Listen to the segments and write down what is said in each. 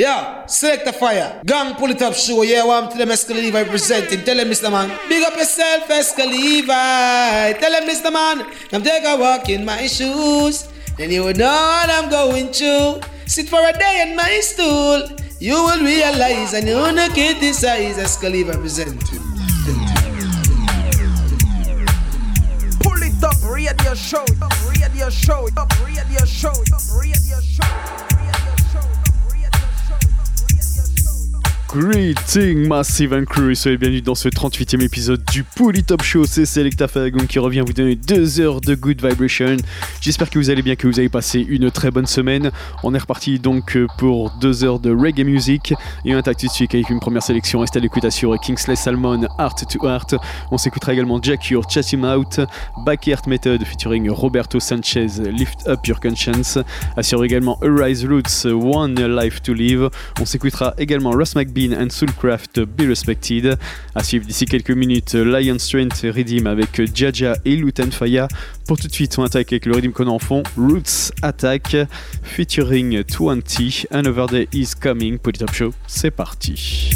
Yeah, select a fire. Gang pull it up, show. Yeah, well, I'm to them Esca Levi representing. Tell them, Mr. Man. Big up yourself, Esca Levi. Tell them, Mr. Man. Come take a walk in my shoes. Then you will know what I'm going through. Sit for a day in my stool. You will realize and you'll not criticize Esca Levi representing. Pull it up, radio show, Up, radio show, Up, radio show, Up, radio show. Greeting Massive and Crew, soyez bienvenue dans ce 38e épisode du Poly Top Show. C'est Selecta Faragon qui revient vous donner deux heures de good vibration. J'espère que vous allez bien, que vous avez passé une très bonne semaine. On est reparti donc pour deux heures de reggae music et un attaque tout de suite avec une première sélection. Restez à l'écoute sur Kingsley Salmon, Art to Art. On s'écoutera également Jack Your Chat Him Out, Backyard Method featuring Roberto Sanchez, Lift Up Your Conscience. Assure également Arise Roots, One Life to Live. On s'écoutera également Ross McBee and Soulcraft Be Respected. À suivre d'ici quelques minutes, Lion Strength Redeem avec Jaja et Lutan Faya. Pour tout de suite, on attaque avec le Redeem qu'on en fond, Roots Attack featuring 20. Another Day is Coming. Petit Top Show, c'est parti.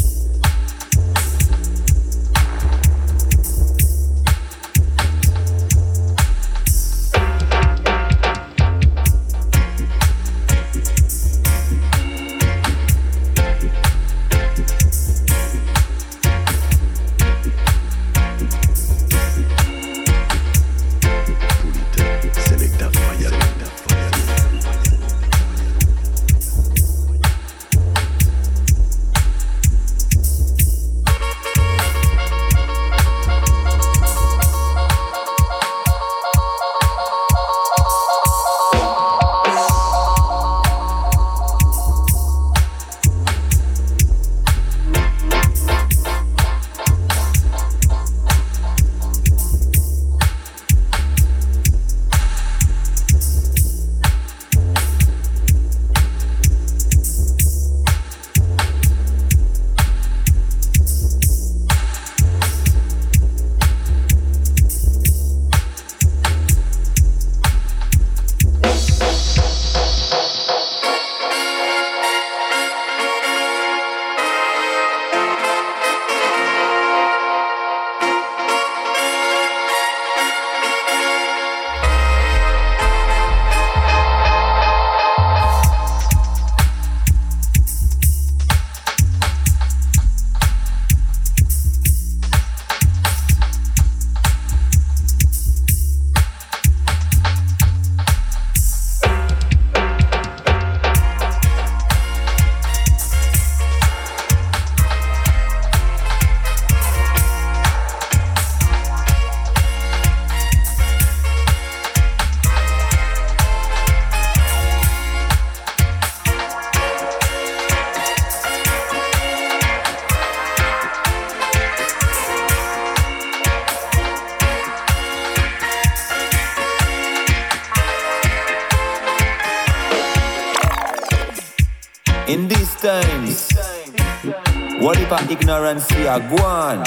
Go.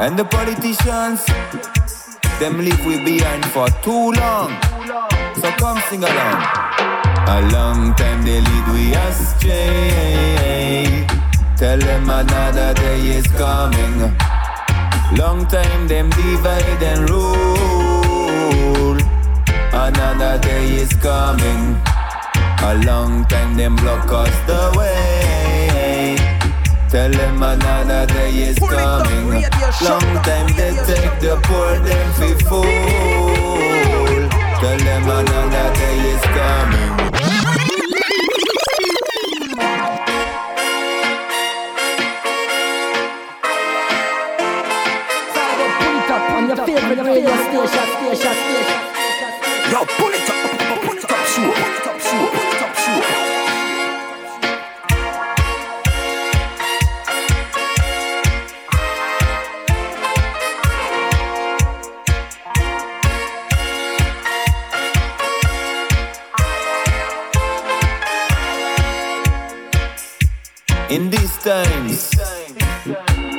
And the politicians, them leave we behind for too long. So come sing along. A long time they lead we astray. Tell them another day is coming. Long time them divide and rule. Another day is coming. A long time them block us the way. Tell them another day is coming. Long time they take the poor them fi fool. Tell them another day is coming. Favorite radio station, station, station.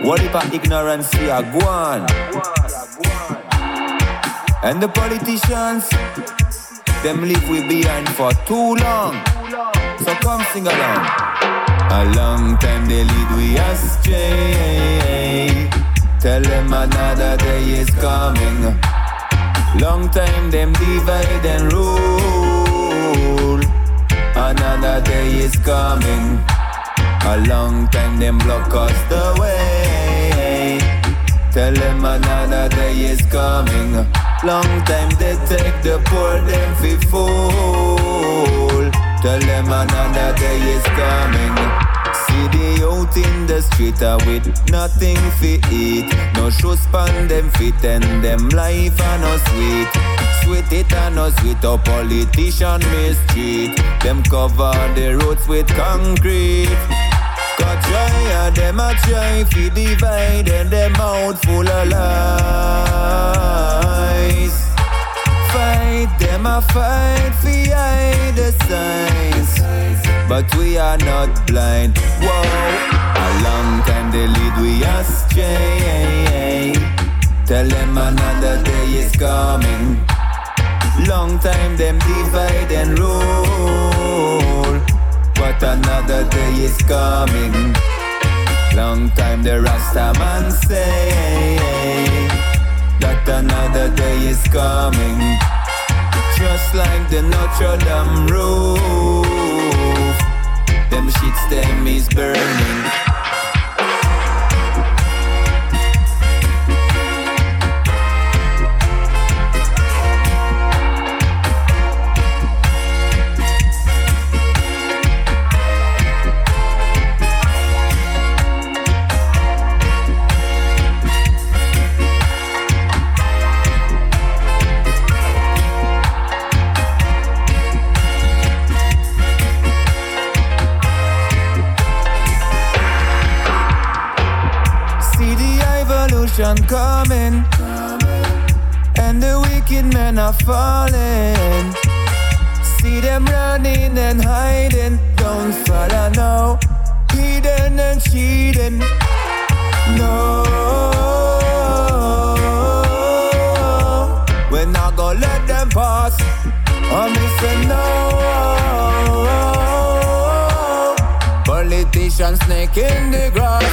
What if our ignorance here go on? And the politicians, them leave we behind for too long. So come sing along. A long time they lead we astray. Tell them another day is coming. Long time them divide and rule. Another day is coming. A long time them block us the way. Tell them another day is coming. Long time they take the poor them fi fool. Tell them another day is coming. See the out in the street uh, with nothing fi eat. No shoes on them fit and them life are no sweet. Sweet it and no sweet, a politician mistreat. Them cover the roads with concrete. Got try and them a try fi divide and them mouth full of lies. Fight them a fight fi hide the signs, but we are not blind. Whoa, a long time they lead we astray. Tell them another day is coming. Long time them divide and rule. But another day is coming. Long time the Rasta man say that another day is coming. Just like the Notre Dame roof, them shits them is burning. Evolution coming, and the wicked men are falling. See them running and hiding, don't follow now. Hidden and cheating, no. We're not gonna let them pass. I'm missing no. Politicians snake in the grass.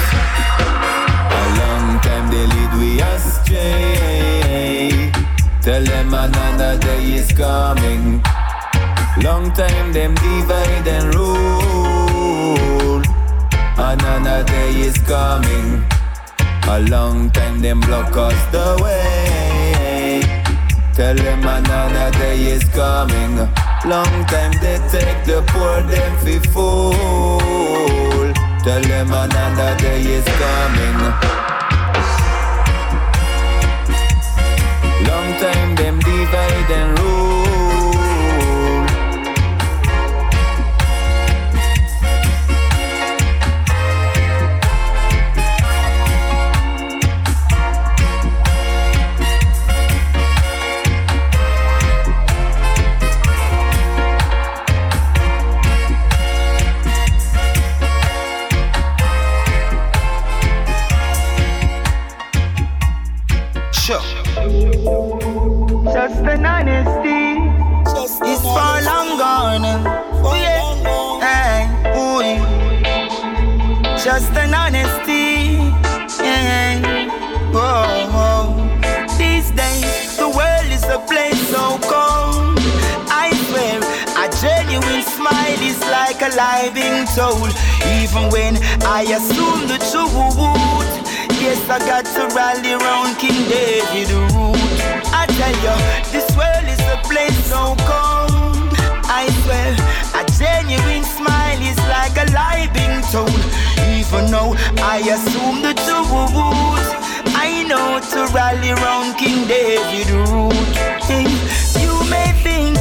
A they lead we astray. Tell them another day is coming. Long time them divide and rule. Another day is coming. A long time them block us the way. Tell them another day is coming. Long time they take the poor them fi fool. Tell them another day is coming. A lie told. Even when I assume the truth. Yes, I got to rally around King David root. I tell you, this world is a place so cold. I swear, a genuine smile is like a lie being told. Even though I assume the truth, I know to rally around King David root. Hey, you may think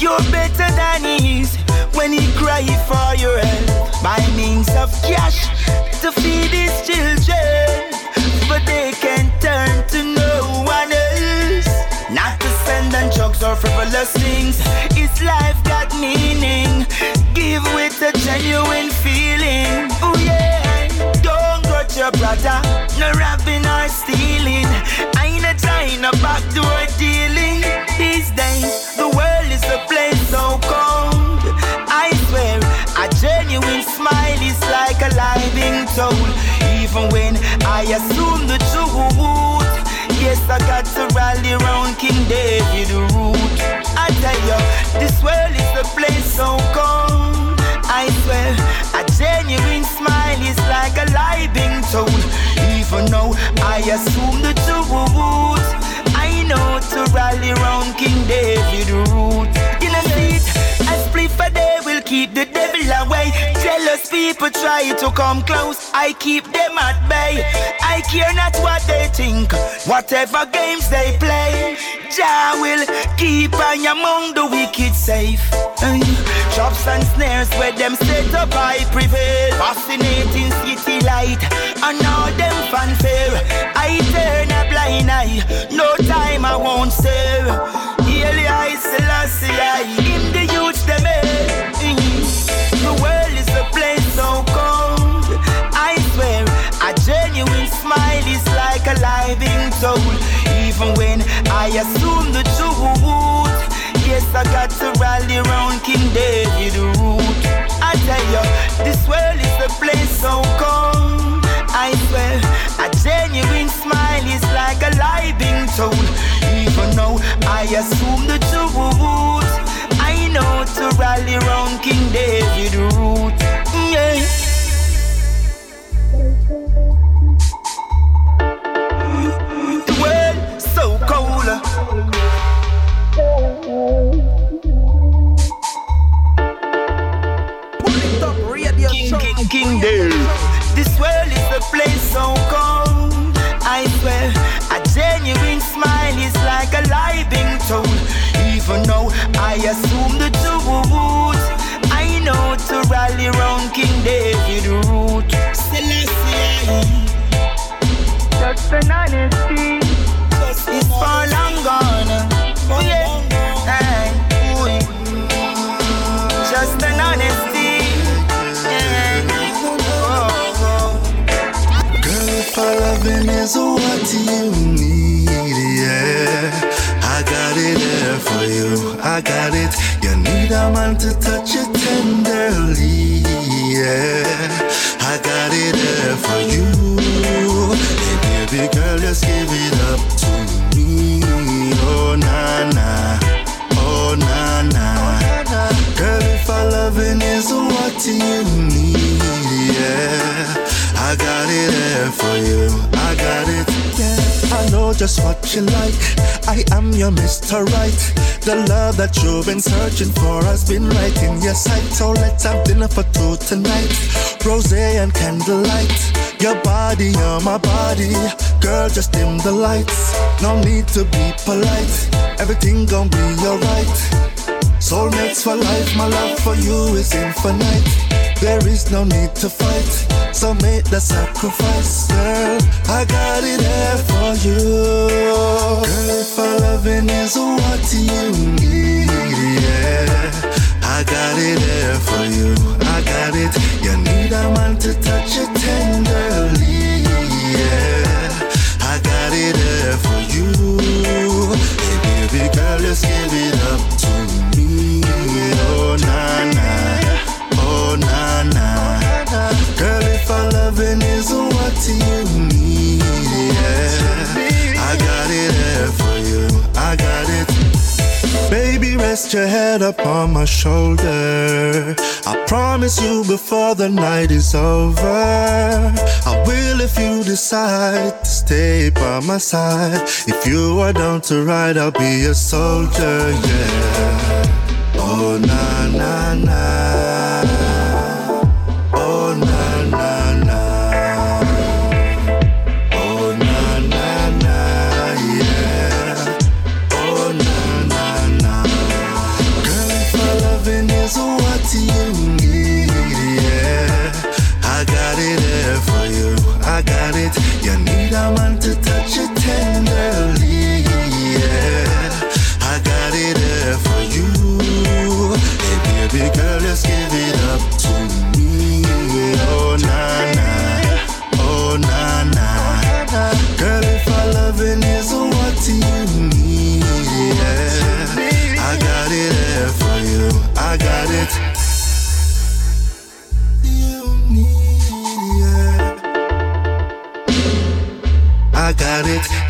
you're better than he is when he cry for your help by means of cash to feed his children, but they can turn to no one else. Not to spend on drugs or frivolous things. His life got meaning. Give with a genuine feeling. Oh yeah, don't grudge your brother, no robbing or stealing. I mind a backdoor dealing. These days, the world is a place so cold. I swear, a genuine smile is like a living being. Even when I assume the truth. Yes, I got to rally round King David root. I tell you, this world is a place so cold. I swear genuine smile is like a lie being told. Even though I assume the truth, I know to rally around King David root. For they will keep the devil away. Jealous people try to come close, I keep them at bay. I care not what they think, whatever games they play. Jah will keep on among the wicked safe. Traps and snares where them set up I prevail. Fascinating city light and all them fanfare. I turn a blind eye, no time I won't stare. Yearly I Selassie, I the I assume the truth. Yes, I got to rally around King David root. I tell you, this world is a place so cold. I swear, a genuine smile is like a lie being told. Even though I assume the truth, I know to rally around King David root. Mm, yeah. A place so cold. I swear, a genuine smile is like a lie being told. Even though I assume the truth, I know to rally around King David root. Celestia. Just an honesty. It's for long gone. Oh yeah. Is what you need, yeah. I got it there for you, I got it. You need a man to touch you tenderly, yeah. I got it there for you. Hey, baby girl, just give it up to me. Oh, na na, oh, na na. Girl, if our loving is what you need, yeah. I got it there for you. I got it. I know just what you like. I am your Mr. Right. The love that you've been searching for has been right in your sight. So let's have dinner for two tonight. Rose and candlelight. Your body, you're my body. Girl, just dim the lights. No need to be polite. Everything gon' be alright. Soulmates for life, my love for you is infinite. There is no need to fight, so make the sacrifice, girl. I got it there for you. Girl, if our loving is what you need, yeah. I got it there for you. I got it. You need a man to touch you tenderly, yeah. I got it there for you. Hey, baby girl, just give it up to me. Oh, na na. Oh, na na. Girl, if our loving is what you need, yeah. I got it there for you. I got it. Baby, rest your head upon my shoulder. I promise you before the night is over. I will if you decide to stay by my side. If you are down to ride, I'll be a soldier, yeah. Oh, na na na. about it.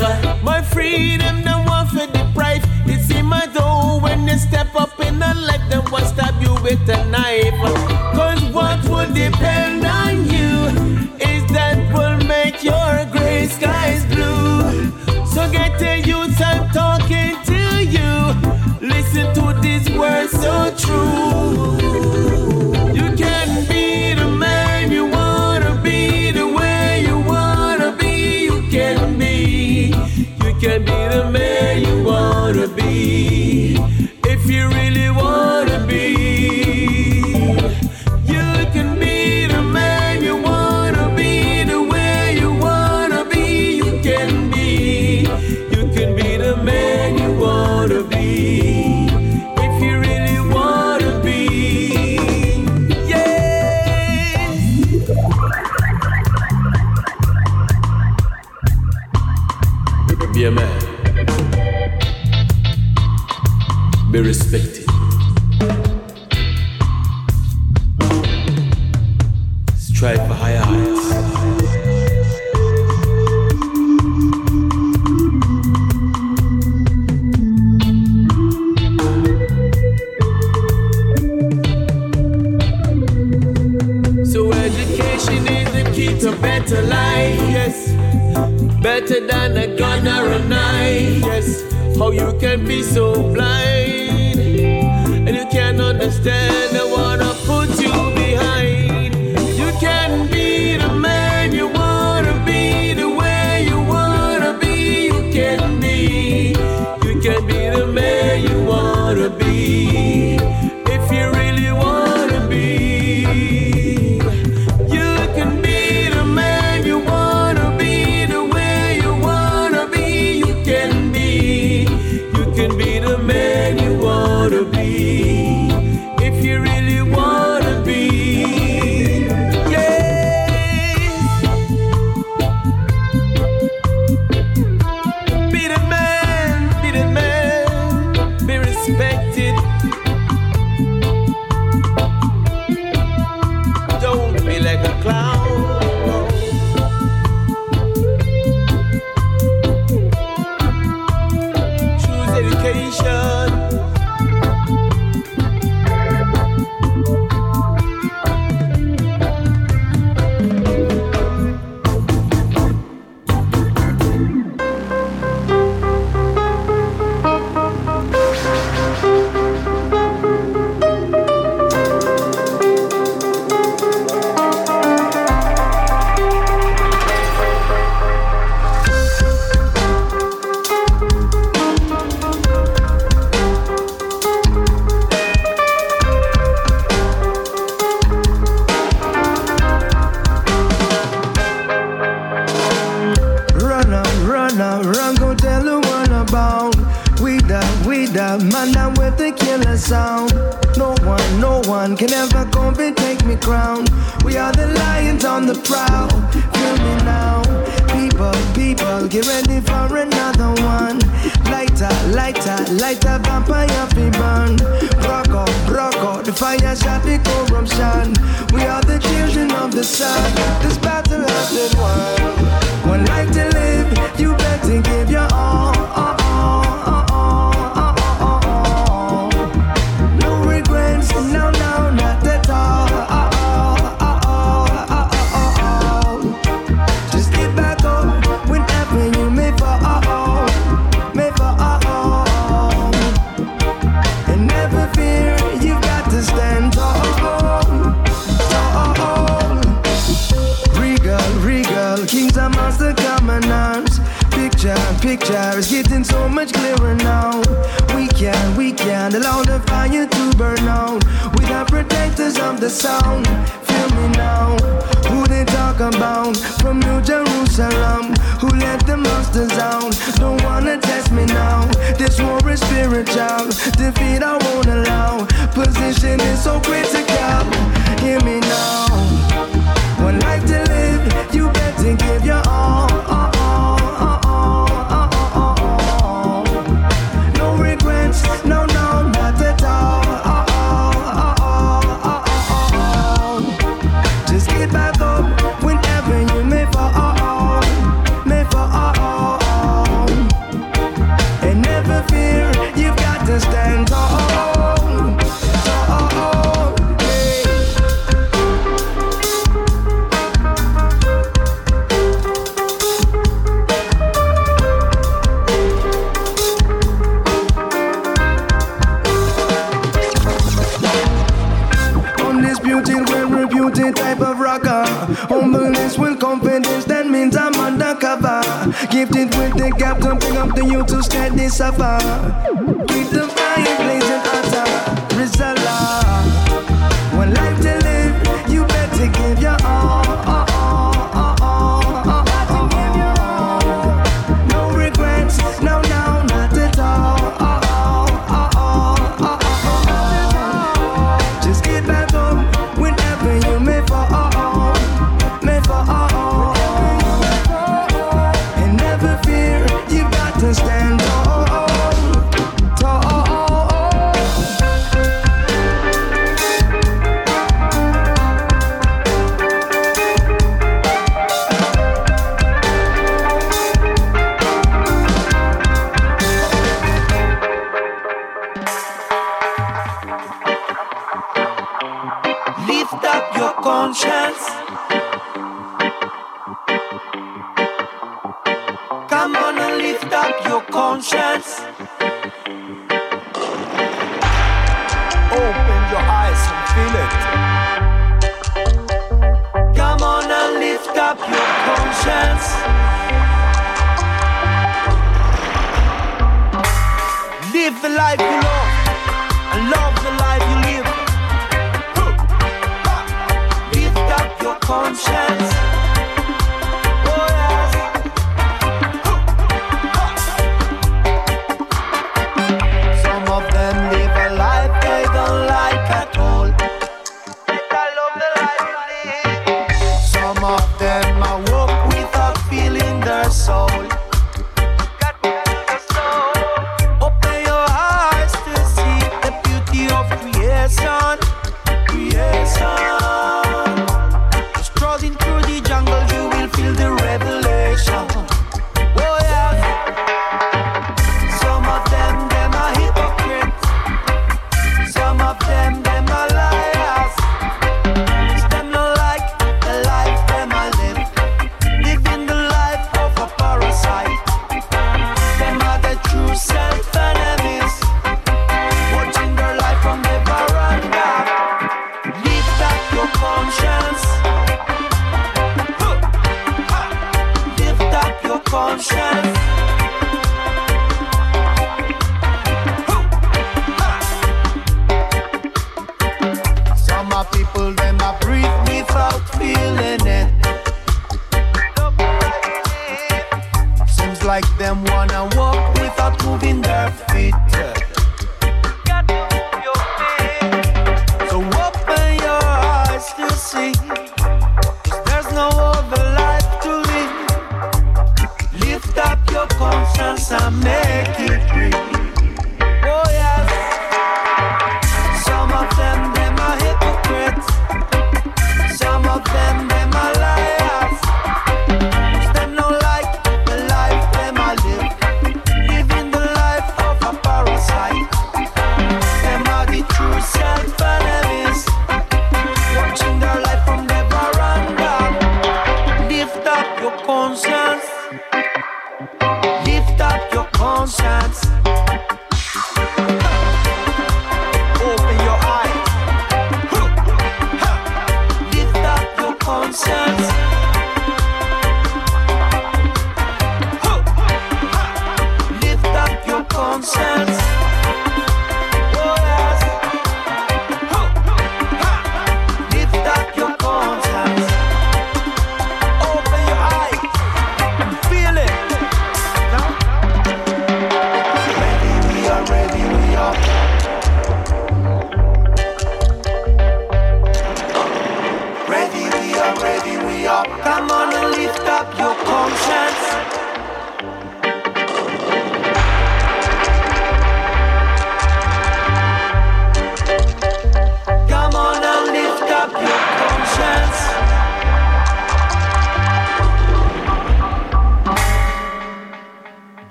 survivor. My freedom, no one for deprive. It's in my door when they step up in the life, then what stab you with a knife. be the man you wanna be.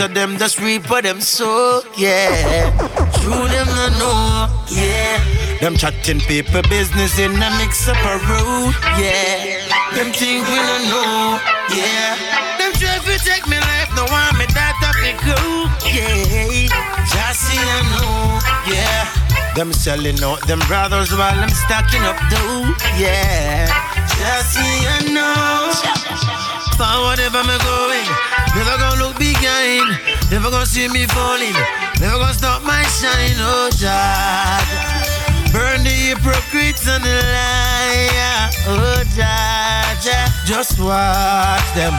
So them just reap what them sow, yeah. True them no know, yeah. Them chatting people business in a mix up a road, yeah. Them think we don't know, yeah. Them try to take me life, no want me that up and go, yeah. Just see I know, yeah. Them selling out them brothers while I'm stacking up dough, yeah. Just see I know. Forward ever me going, never gonna look behind, never gonna see me falling, never gonna stop my shine, oh God. Burn the hypocrites and the liar, oh God. Just watch them,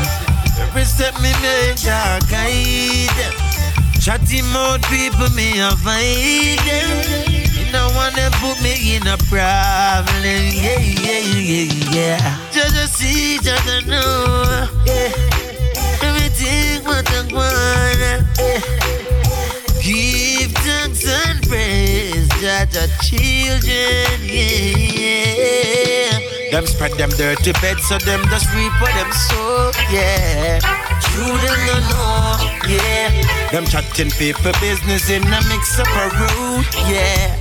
every step me make, I guide them. Chatty mouth people, me avoid them. You don't wanna put me in a problem, yeah, yeah, yeah, yeah. Want, yeah. Give thanks and praise Jah Jah children, yeah. Them spread them dirty beds so them just reap what them sow, yeah. Them no know, yeah. Them chatting paper business in a mix up a road, yeah.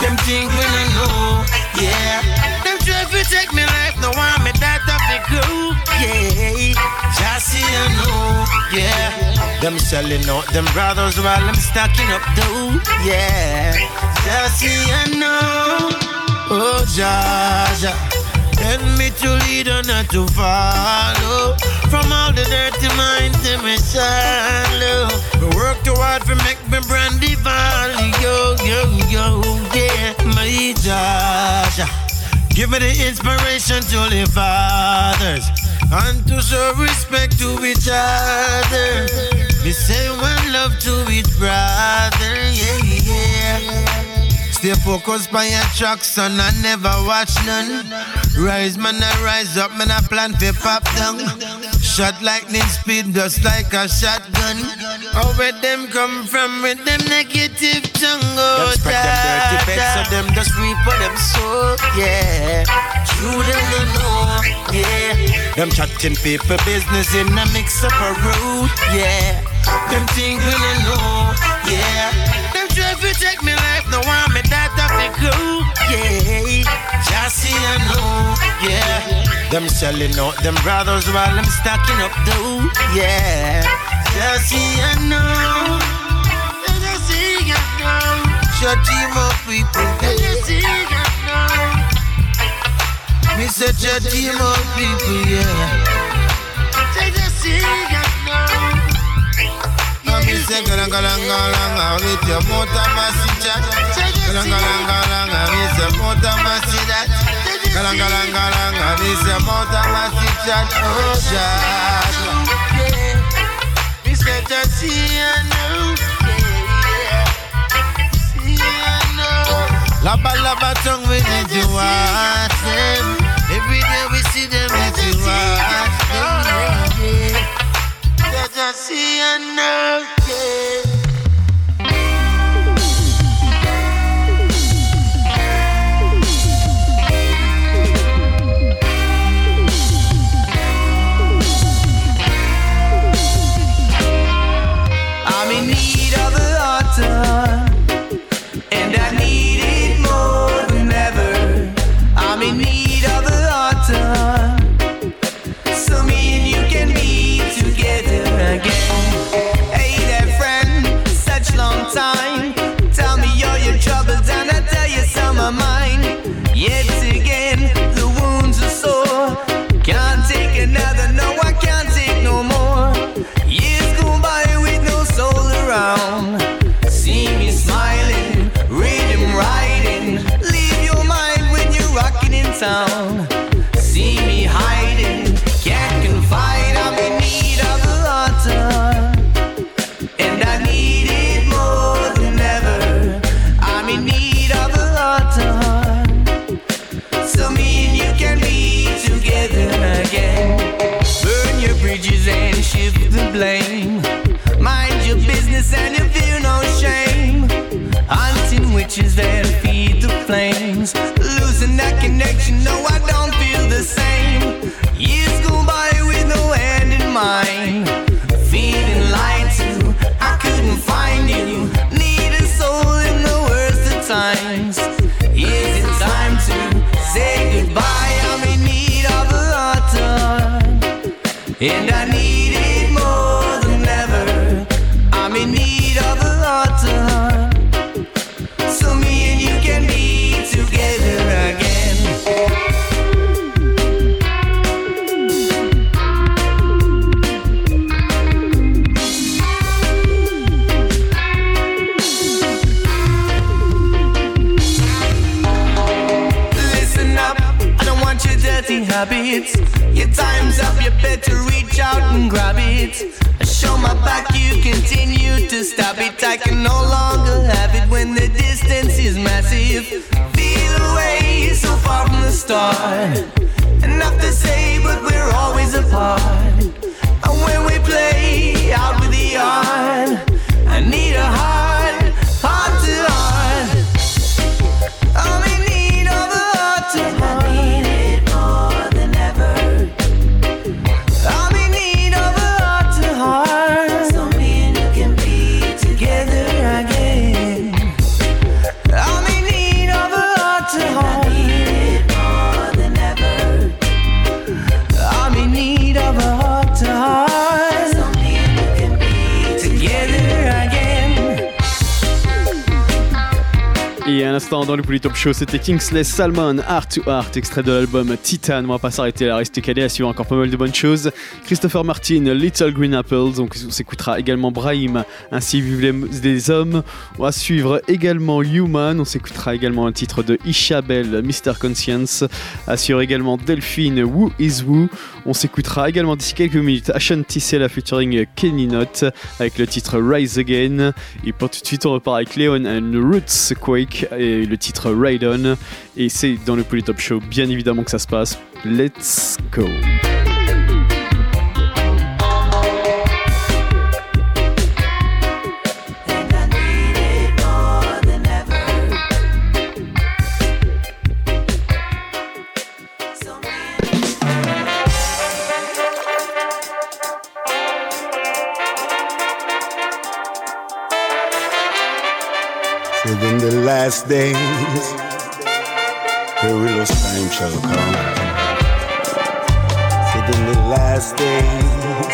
Them think we no know, yeah. Them try to take me life, no want me that of the crew, yeah. Just see you know, yeah. Them selling out them brothers while I'm stacking up dough, yeah. Just see you know, oh Jah Jah. Tell me to lead or not to follow. From all the dirty minds in me shallow. We work too hard to make me brandy valley. Yo, yo, yo, yeah. My Jah Jah. Give me the inspiration to live fathers. And to show respect to each other. We say one love to each brother. Yeah, yeah. Stay focused by your tracks and I never watch none. Rise man, I rise up, man, I plan to pop down. Shot lightning speed, just like a shotgun. Oh, where them come from with them negative tongue? Oh, them spread them dirty beds, so them just reap for them soul, yeah. True, them don't know, yeah. Them chatting paper business in a mix up a road, yeah. Them think we don't know, yeah. Them try to take me life, no want me that of the crew, yeah. Just see I know, yeah. Them selling out them brothers while I'm stacking up dough, yeah. Just see I know, just see I know. Shut team of people, just see I know. Me such a team of people, yeah. Just see I. Galanga langa langa with your motor message. Galanga langa langa me say motor message. Galanga langa langa me say motor. Oh, see I know. Laba laba tongue we need to watch them. Every day we see them need to watch. Just see I town. See me hiding, can't confide. I'm in need of a water, and I need it more than ever. I'm in need of a water, so me and you can be together again. Burn your bridges and shift the blame. Mind your business and you feel no shame. Hunting witches that connection, no, I it. I show my back, you continue to stop it. I can no longer have it when the distance is massive. Feel away so far from the start. Enough to say, but we're always apart. And when we play out with the art, I need a heart. l'instant dans le Polytop Show, c'était Kingsley Salmon, Art to Art, extrait de l'album Titan. On va pas s'arrêter là, rester calé, à suivre encore pas mal de bonnes choses. Christopher Martin, Little Green Apples, donc on s'écoutera également Brahim, ainsi vivent des hommes. On va suivre également Human, on s'écoutera également un titre de Ishabel, Mr. Conscience, assure également Delphine, Who is Who. On s'écoutera également d'ici quelques minutes Ashanti Sela featuring Kenny Not avec le titre Rise Again. Et pour tout de suite, on repart avec Leon and Roots Quake et le titre Ride On. Et c'est dans le Polytop Show, bien évidemment, que ça se passe. Let's go! within the last days, perilous time shall come. Within the last days,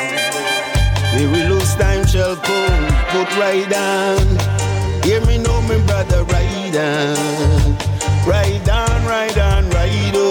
perilous time shall come. Put right on, hear me know, my brother, right on, right on, right on. Right on.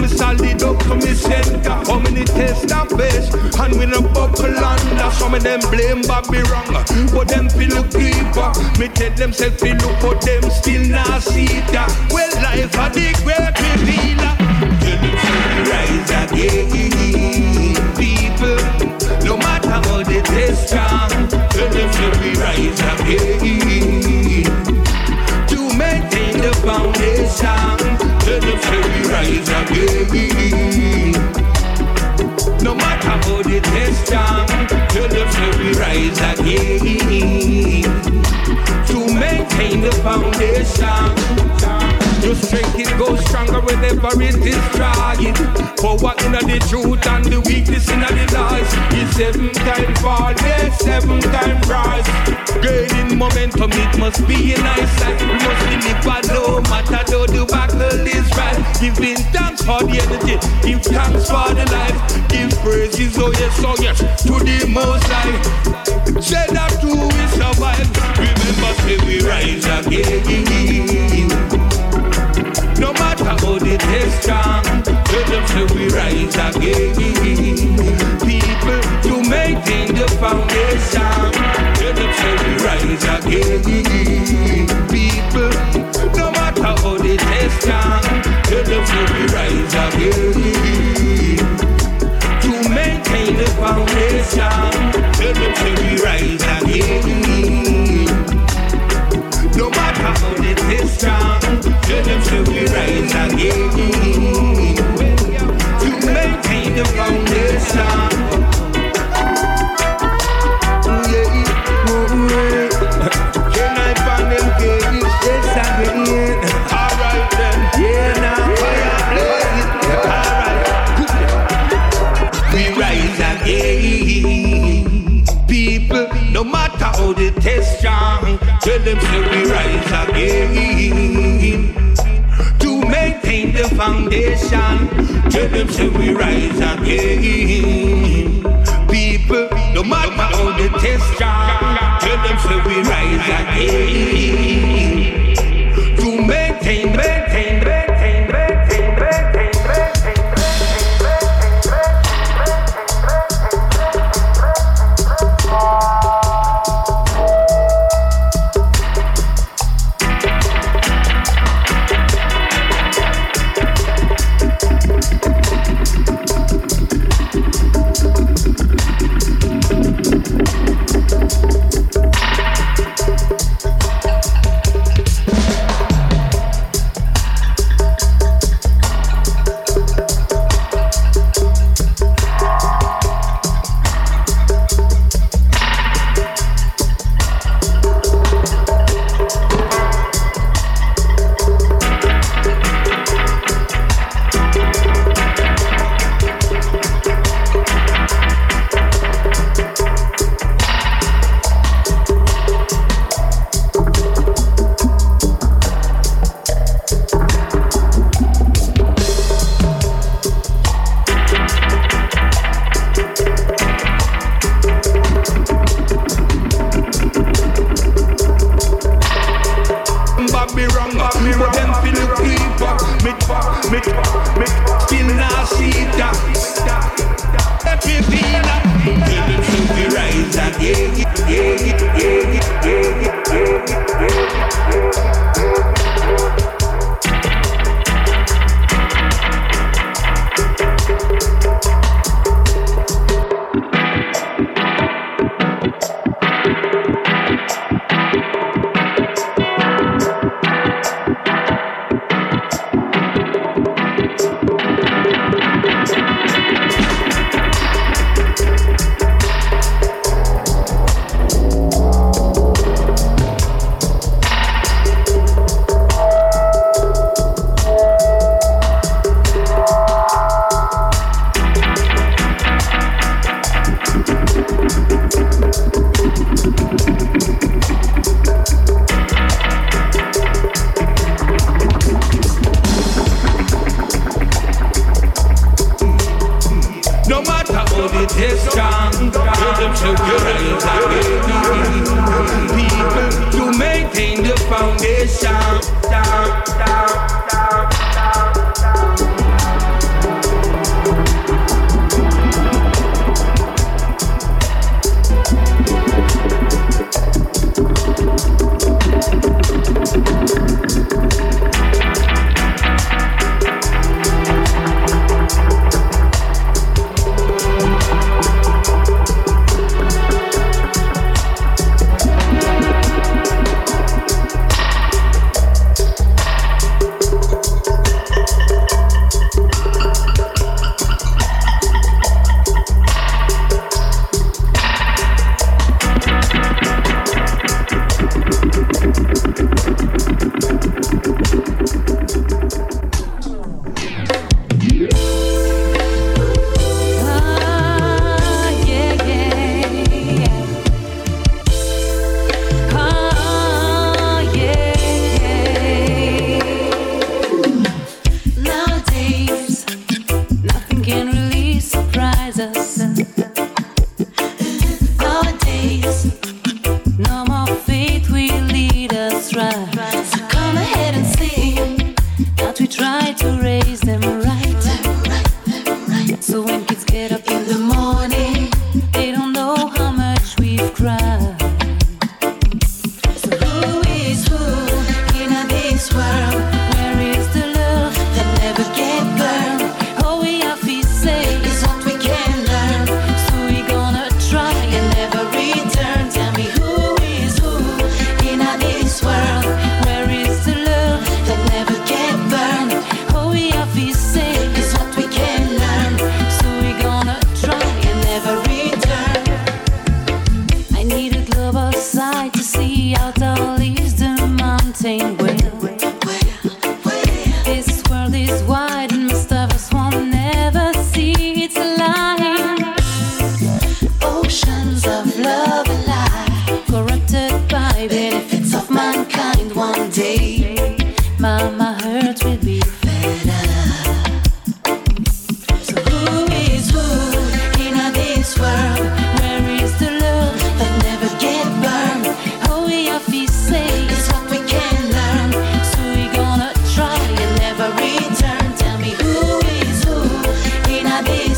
Me solid up to me center. How many tests I face, and we no buckle under. Some of them blame Bobby wrong, but them feel look deeper. Me tell them say feel look, but them still not see that. Well, life a the great revealer. Tell them say rise again, people. No matter how they test tell them say we rise again. To maintain the foundation, tell them say we rise again. No matter how they test strong, tell them say we rise again. To maintain the foundation. Your strength it goes stronger whenever it is trying. Power in the truth and the weakness in the lies. It's seven time fall, yes, seven time rise. Gaining momentum, it must be a nice sight. We must deliver no matter though the battle is right. Giving thanks for the energy, give thanks for the life. Give praises, oh yes, oh yes, to the most high. Say that too we survive. Remember, say we rise again. How the test strong, tell them say we rise again. People to maintain the foundation, tell them say we rise again. People, no matter how the test strong, tell them say we rise again. To maintain the foundation, tell them say we rise again. No matter how the test strong, them say we rise again. To maintain the foundation. No matter how the test strong, tell them say we rise again. Foundation, tell them say we rise again. People, no matter how the test strong, tell them say we rise again. To maintain,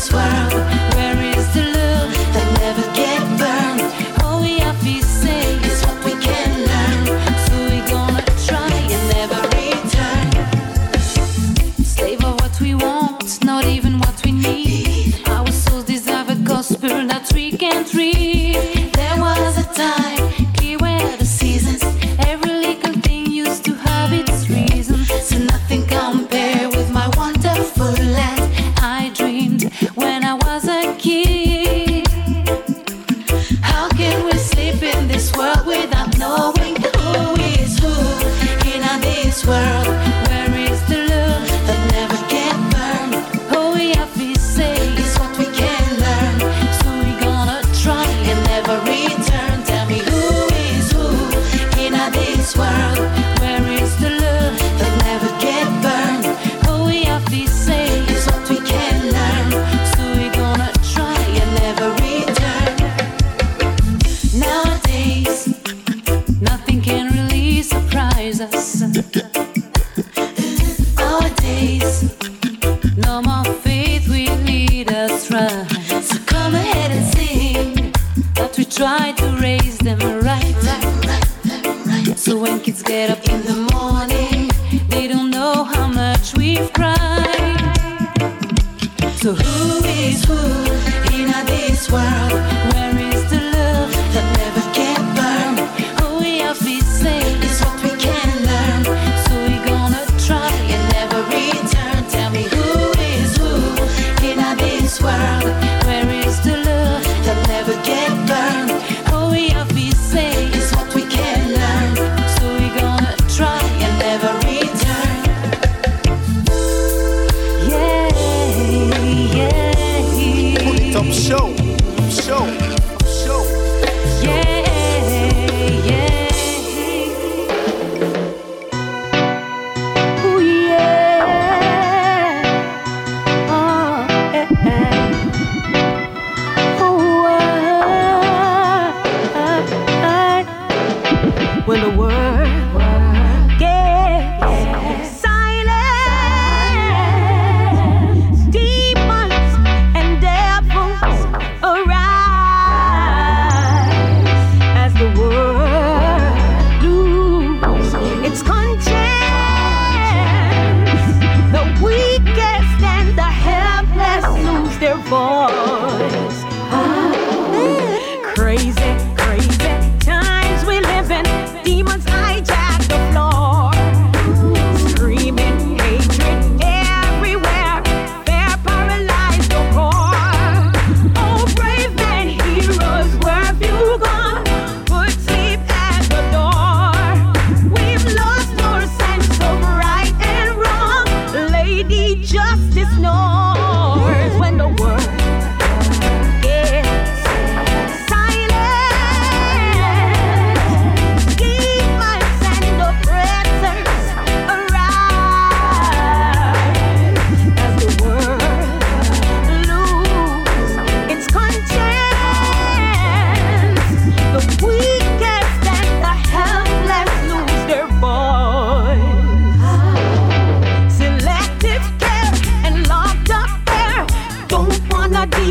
Crazy, crazy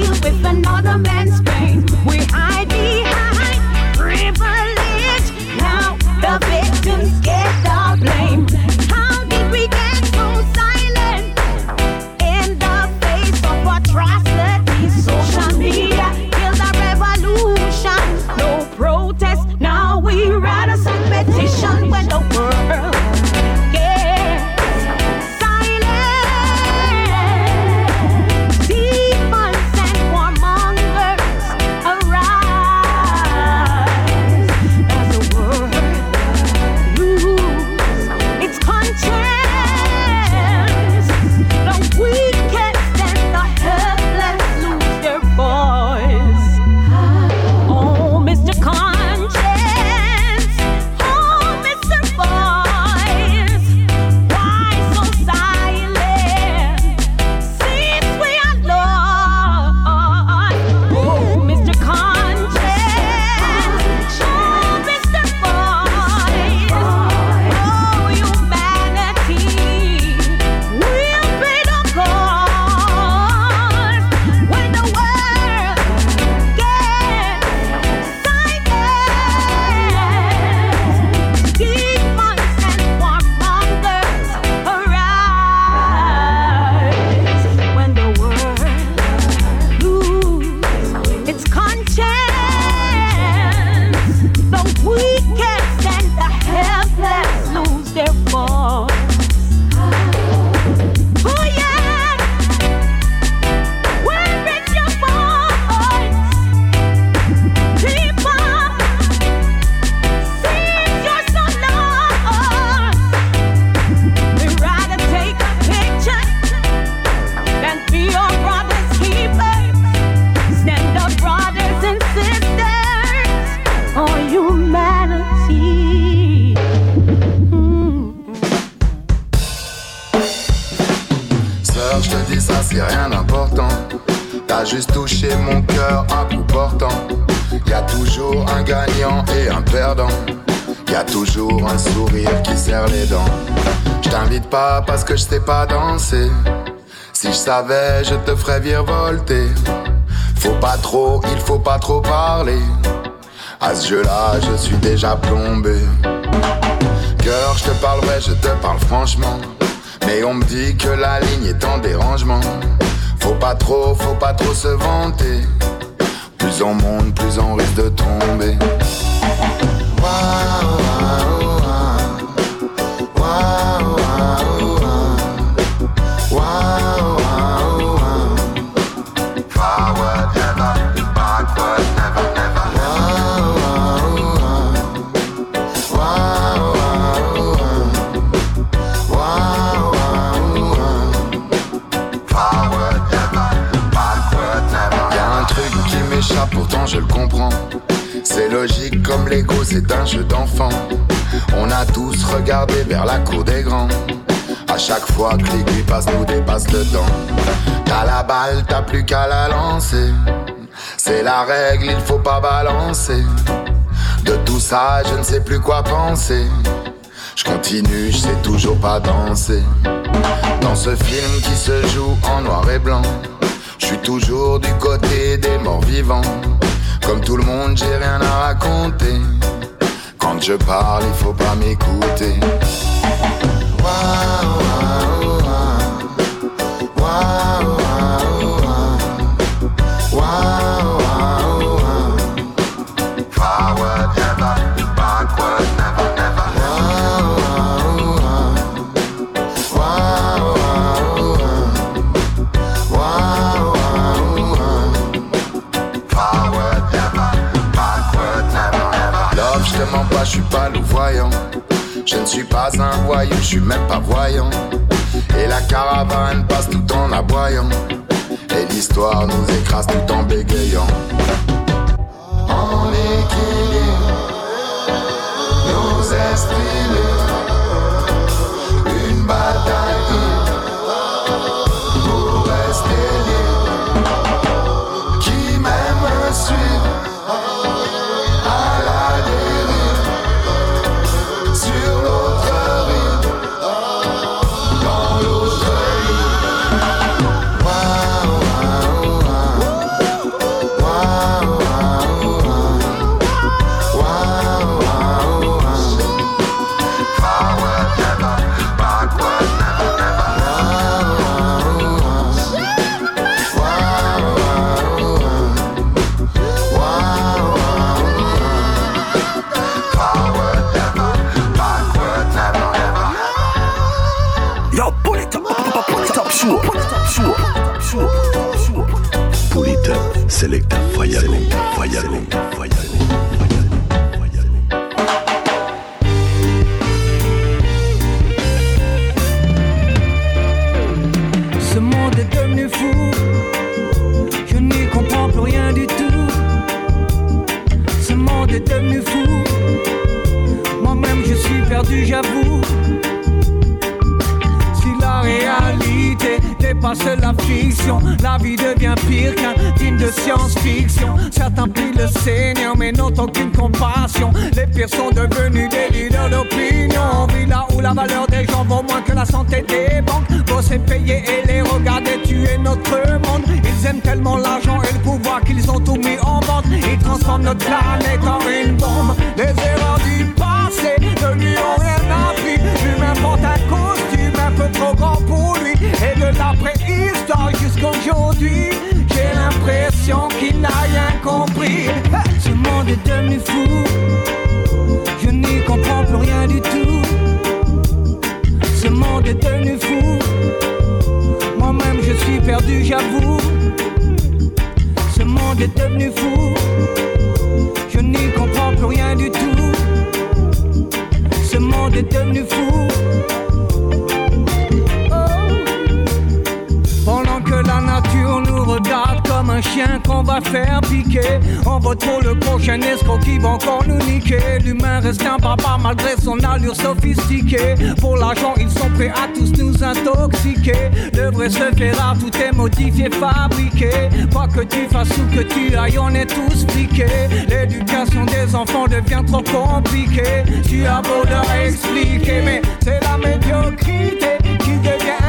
with another man's pain. We are je te ferais virevolter. Faut pas trop, il faut pas trop parler. À ce jeu-là, je suis déjà plombé. Cœur, je te parle vrai, je te parle franchement. Mais on me dit que la ligne est en dérangement. Faut pas trop, faut pas trop se vanter. Plus on monte, plus on risque de tomber. C'est un jeu d'enfant. On a tous regardé vers la cour des grands. À chaque fois que l'aiguille passe, nous dépasse le temps. T'as la balle, t'as plus qu'à la lancer. C'est la règle, il faut pas balancer. De tout ça, je ne sais plus quoi penser. Je continue, je sais toujours pas danser. Dans ce film qui se joue en noir et blanc, je suis toujours du côté des morts vivants. Comme tout le monde, j'ai rien à raconter. Quand je parle, il faut pas m'écouter. Je ne suis pas un voyou, je suis même pas voyant. Et la caravane passe tout en aboyant. Et l'histoire nous écrase tout en bégayant. En équilibre, nos esprits. Ce monde est devenu fou, je n'y comprends plus rien du tout. Ce monde est devenu fou, moi-même je suis perdu, j'avoue. Si la réalité dépasse la fiction, la vie devient pire qu'un film de science-fiction. Seigneur, mais n'ont aucune compassion. Les pires sont devenus des leaders d'opinion. On vit là où la valeur des gens vaut moins que la santé des banques. Bosser, payer et les regarder tuer notre monde. Ils aiment tellement l'argent et le pouvoir qu'ils ont tout mis en vente. Ils transforment notre planète en une bombe. Les erreurs du passé ne lui ont rien appris. L'humain porte un costume un peu trop grand pour lui. Et de la préhistoire jusqu'aujourd'hui, j'ai l'impression qu'il n'a rien compris. Ce monde est devenu fou, je n'y comprends plus rien du tout. Ce monde est devenu fou, moi-même je suis perdu, j'avoue. Ce monde est devenu fou, je n'y comprends plus rien du tout. Ce monde est devenu fou. chien qu'on va faire piquer. On vote pour le prochain escroc qui va encore nous niquer. L'humain reste un papa malgré son allure sophistiquée. Pour l'argent, ils sont prêts à tous nous intoxiquer. Le vrai se fait rare, tout est modifié, fabriqué. Quoi que tu fasses ou que tu ailles, on est tous piqués. L'éducation des enfants devient trop compliquée. Tu as beau leur expliquer, mais c'est la médiocrité qui devient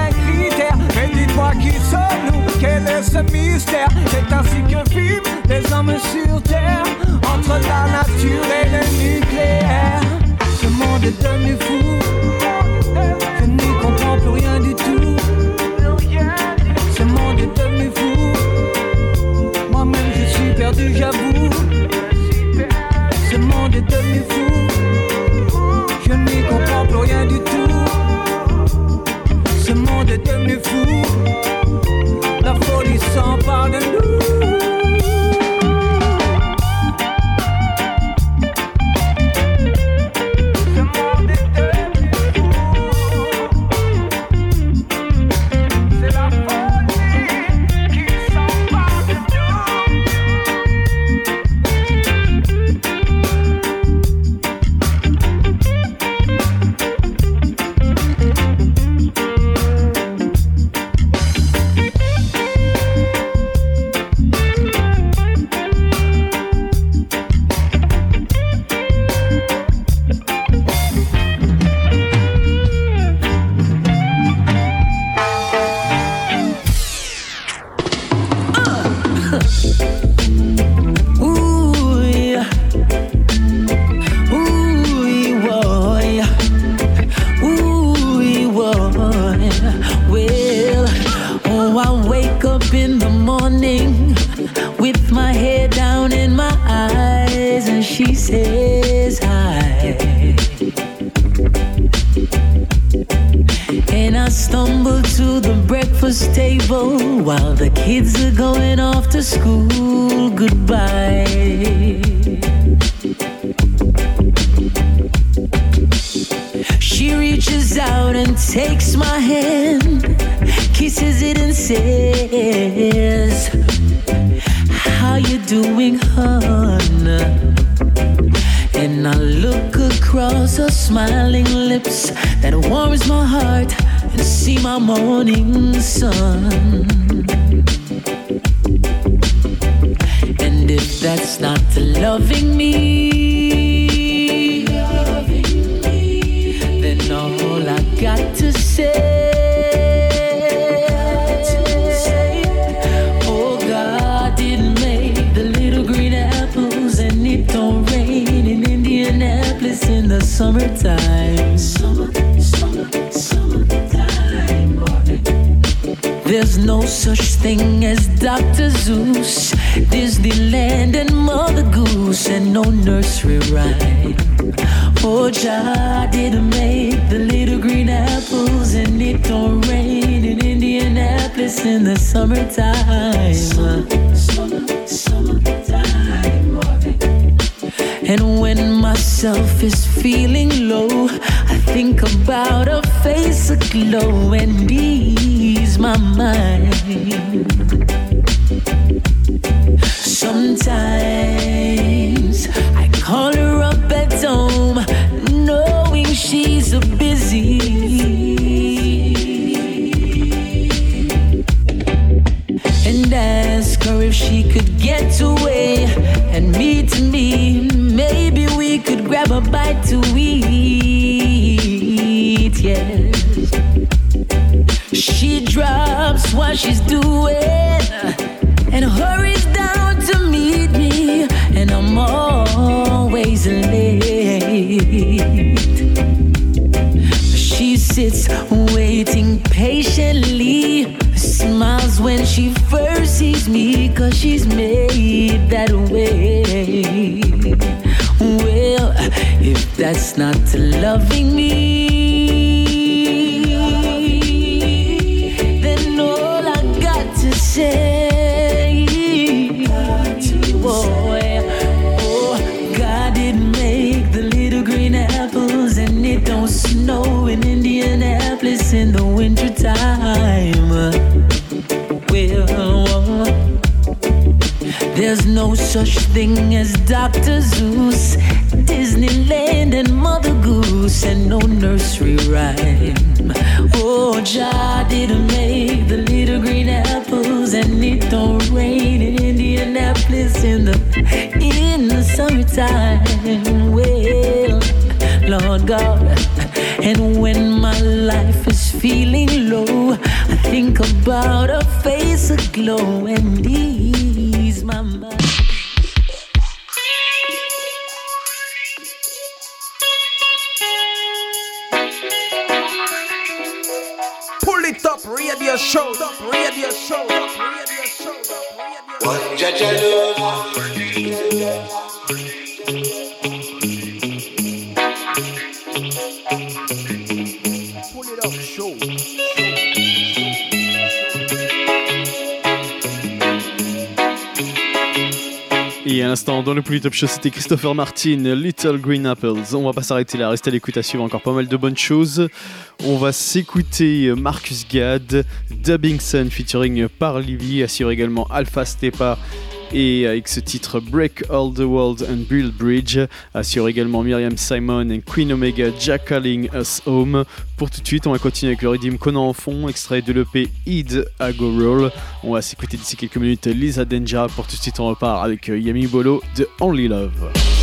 Dis-toi qui sommes-nous, quel est ce mystère C'est ainsi que vivent les hommes sur Terre, entre la nature et le nucléaire. Ce monde est devenu fou. She sits waiting patiently, smiles when she first sees me, cause she's made that way. Well, if that's not loving me. in the winter time, Well, there's no such thing as Dr. Seuss, Disneyland, and Mother Goose, and no nursery rhyme. Oh, Jah didn't make the little green apples, and it don't rain in Indianapolis in the in the summertime. Well, Lord God. And when my life feeling low, I think about a face aglow and ease le Polytop Show, c'était Christopher Martin, Little Green Apples. On va pas s'arrêter là, restez à l'écoute à suivre encore pas mal de bonnes choses. On va s'écouter Marcus Gad, Dubbing Sun featuring Parlivy, assure également Alpha Stepa. Et avec ce titre Break All the World and Build Bridge, assure également Miriam Simon et Queen Omega Jack Calling Us Home. Pour tout de suite, on va continuer avec le Redeem Conan en fond, extrait de l'EP Id Ago Roll. On va s'écouter d'ici quelques minutes Lisa Denja. Pour tout de suite, on repart avec euh, Yami Bolo de Only Love.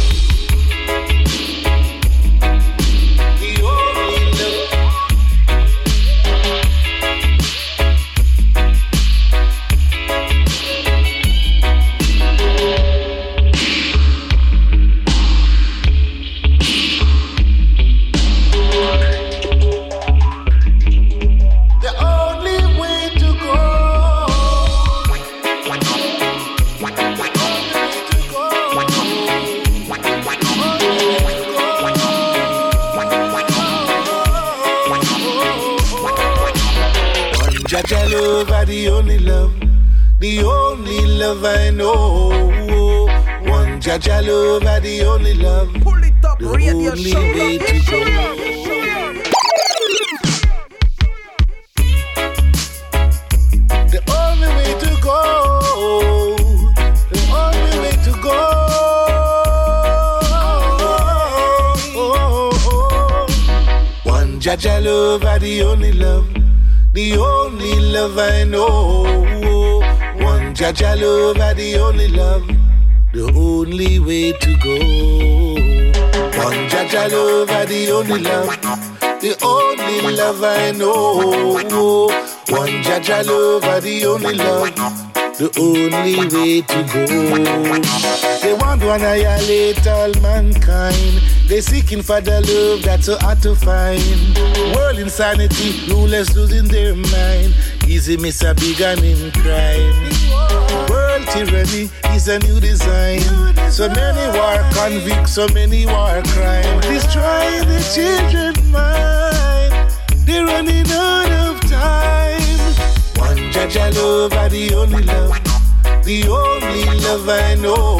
The only love I know. One Jah Jah love, are the only love, Pull it up, the radio only show, way to go. up, show, up. The only way to go. The only way to go. One Jah Jah love, are the only love, the only love I know. One Jah Jah love, are the only love, the only way to go. One Jah Jah love, are the only love, the only love I know. One Jah Jah love, are the only love, the only way to go. They want to annihilate all mankind. They're seeking for the love that's so hard to find. World insanity, rulers losing their mind. Easy miss a big crime. World tyranny is a new design. So many war convicts, so many war crime. Destroying the children's mind. They're running out of time. One Jah Jah love, are the only love, the only love I know.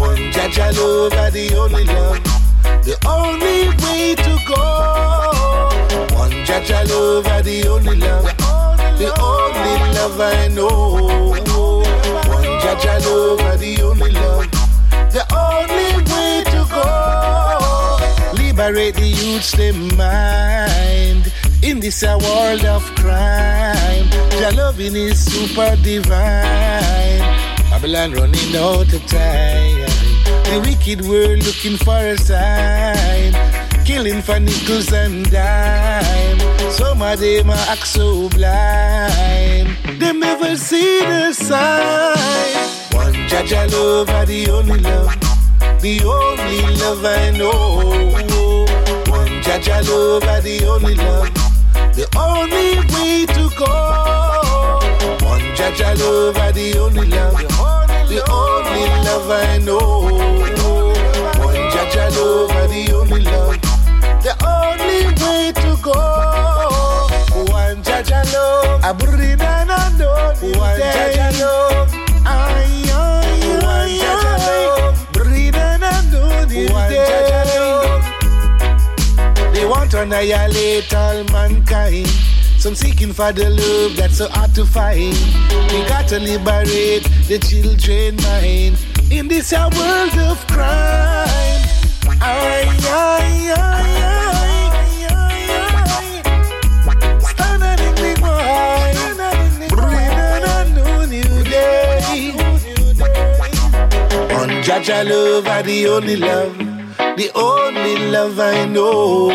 One Jah Jah love, are the only love, the only way to go. One Jah Jah love, are the only love, the only love I know. One Jah Jah love, the only love, the only way to go. Liberate the youth's mind in this a world of crime. Your loving is super divine. Babylon running out of time. The wicked world looking for a sign. Killing for nickels and dime. Some of them act so blind. They never see the sign. One Jah Jah love, are the only love. The only love I know. One Jah Jah love, are the only love. The only way to go. One Jah Jah love, are the only love. The only love I know. One Jah Jah love, are the only love. Only way to go. One Jah Jah love, I bring an One Jah Jah love, ay ay One Jah Jah love, bring an One Jah Jah love. They want to annihilate all mankind. Some seeking for the love that's so hard to find. We gotta liberate the children mind in this world of crime. Aye, aye, aye, Jah Jah love are the only love, the only love I know.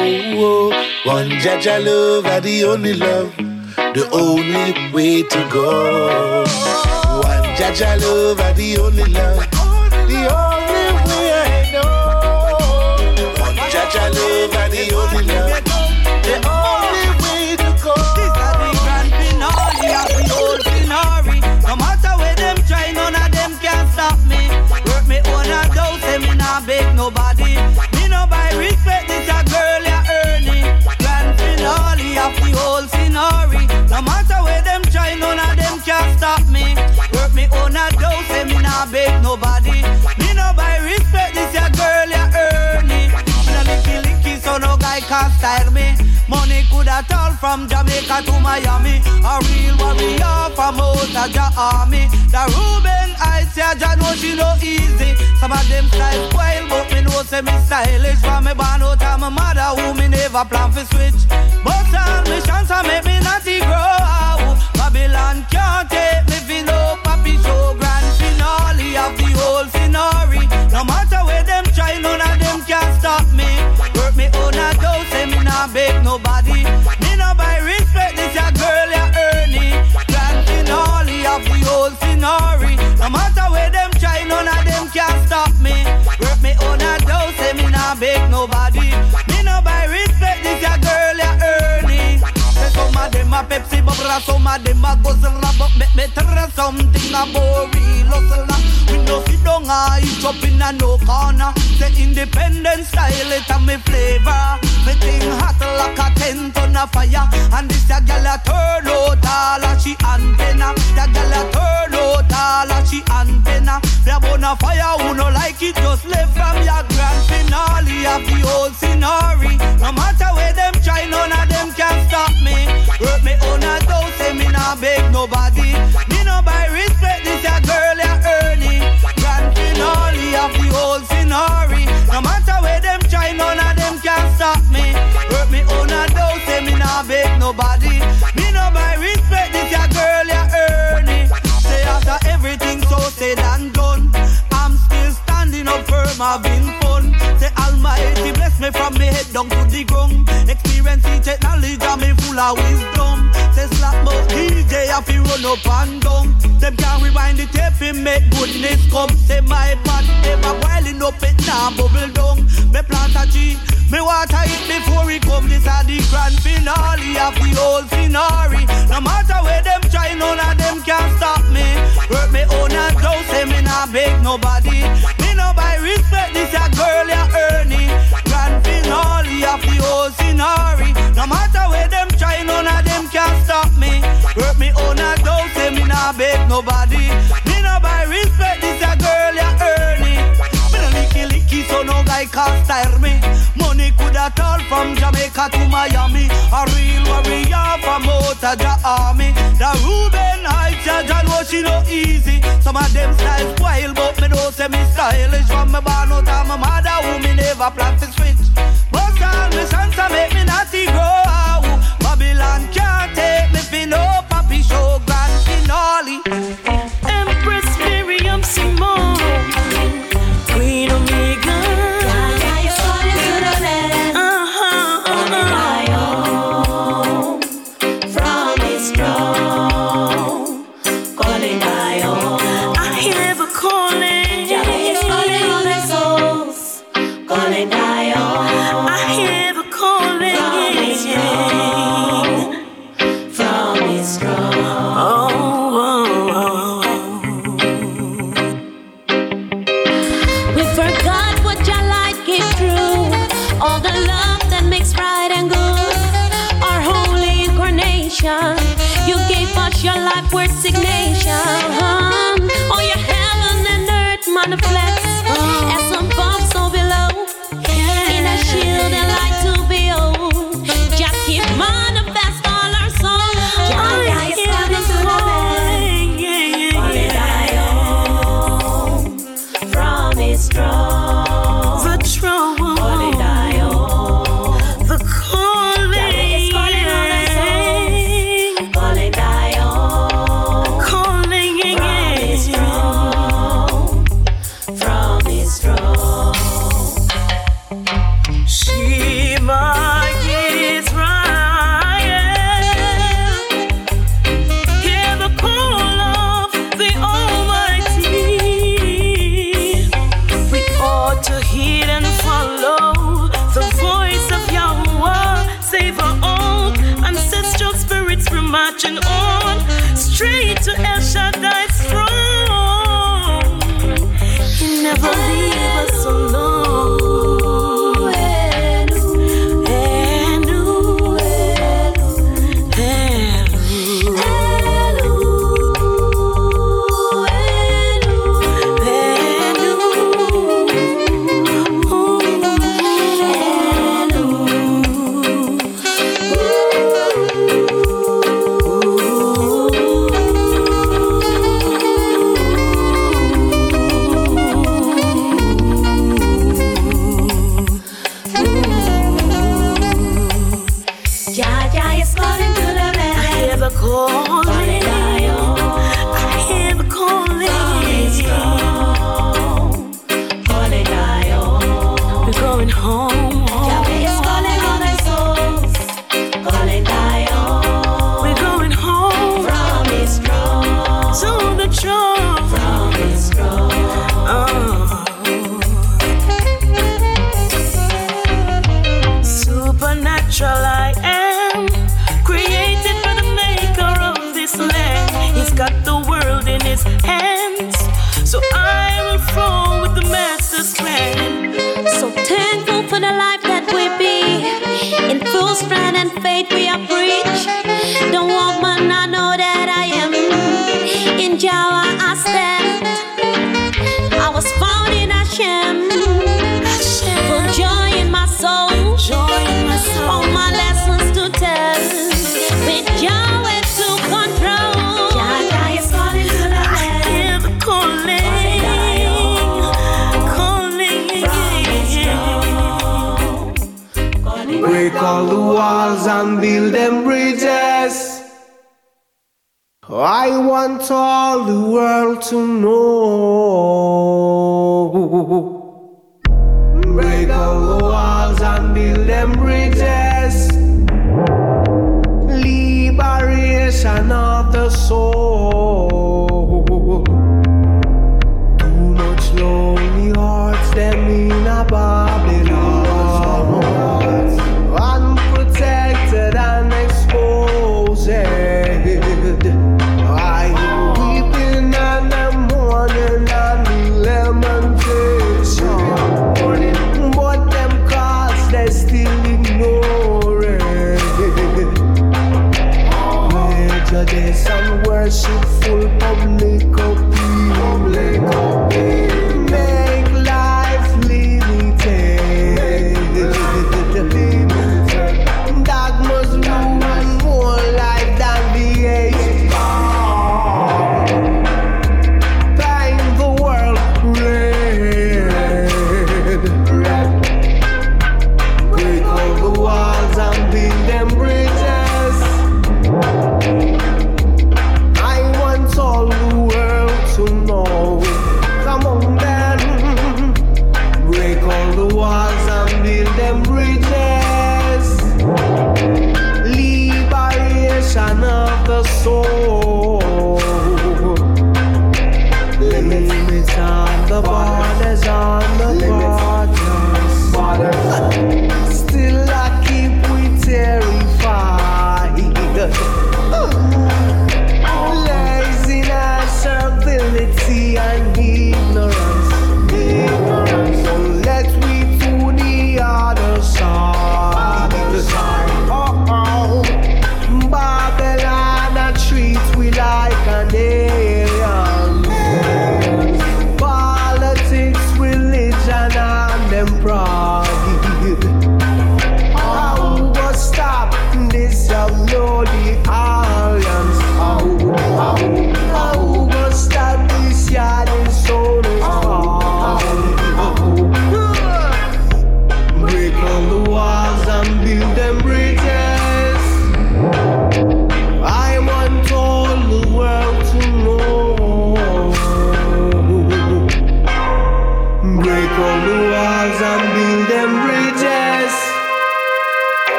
One Jah Jah love are the only love, the only way to go. One Jah Jah love are the only love, the only from Jamaica to Miami. A real warrior from the army. The Ruben Heights, yeah, Jah know she no easy. Some of them style spoil, but me know say me stylish. From me born out of my mother, who me never plan for switch. But all me chance I make me naughty grow. out. Babylon can't take me for no Pepsi some of them a guzzle, but make me tell something about real hustle. We no sit down a eat up in a no corner. Say independent style, it a me flavor. Me thing hot like a ten ton of fire. And this a gyal a turn out all a she antenna. The gyal a turn out all a she antenna. We a burn a fire, who no like it, just left from your grand finale of the whole scenery. No matter where them try, none of them can stop me. Work me own a dough, say me not beg nobody. Me no buy respect, this a girl ya earning. Grand finale of the whole scenery. No matter where them try, none of them can stop me. Work me own a dough, say me not beg nobody. Me no buy respect, this a girl ya earning. Say after everything so said and done, I'm still standing up firm, having fun. Say Almighty bless me from me head down to the ground. Experience the knowledge and me full of wisdom. Say slap mouth DJ if you run up and down. Them can rewind the tape and make goodness come. Say my pot ever boiling up it now bubble down. Me plant a tree, me water it before it come. This a the grand finale of the whole scenery. No matter where them try, none of them can stop me. Work me own and dough, say me not beg nobody. Respect, this a girl ya earning. Grand finale of the whole scenery. No matter where them try, none of them can stop me. Work me own and dough, say me not beg nobody. Me no buy respect, this a girl ya earning. Me no licky licky, so no guy can style me. Money could have all from Jamaica to Miami. A real warrior from the army. The Ruben she no easy. Some of them style spoil, but me know say me stylish. From me born out of my mother, who me never plan to switch. But all me make me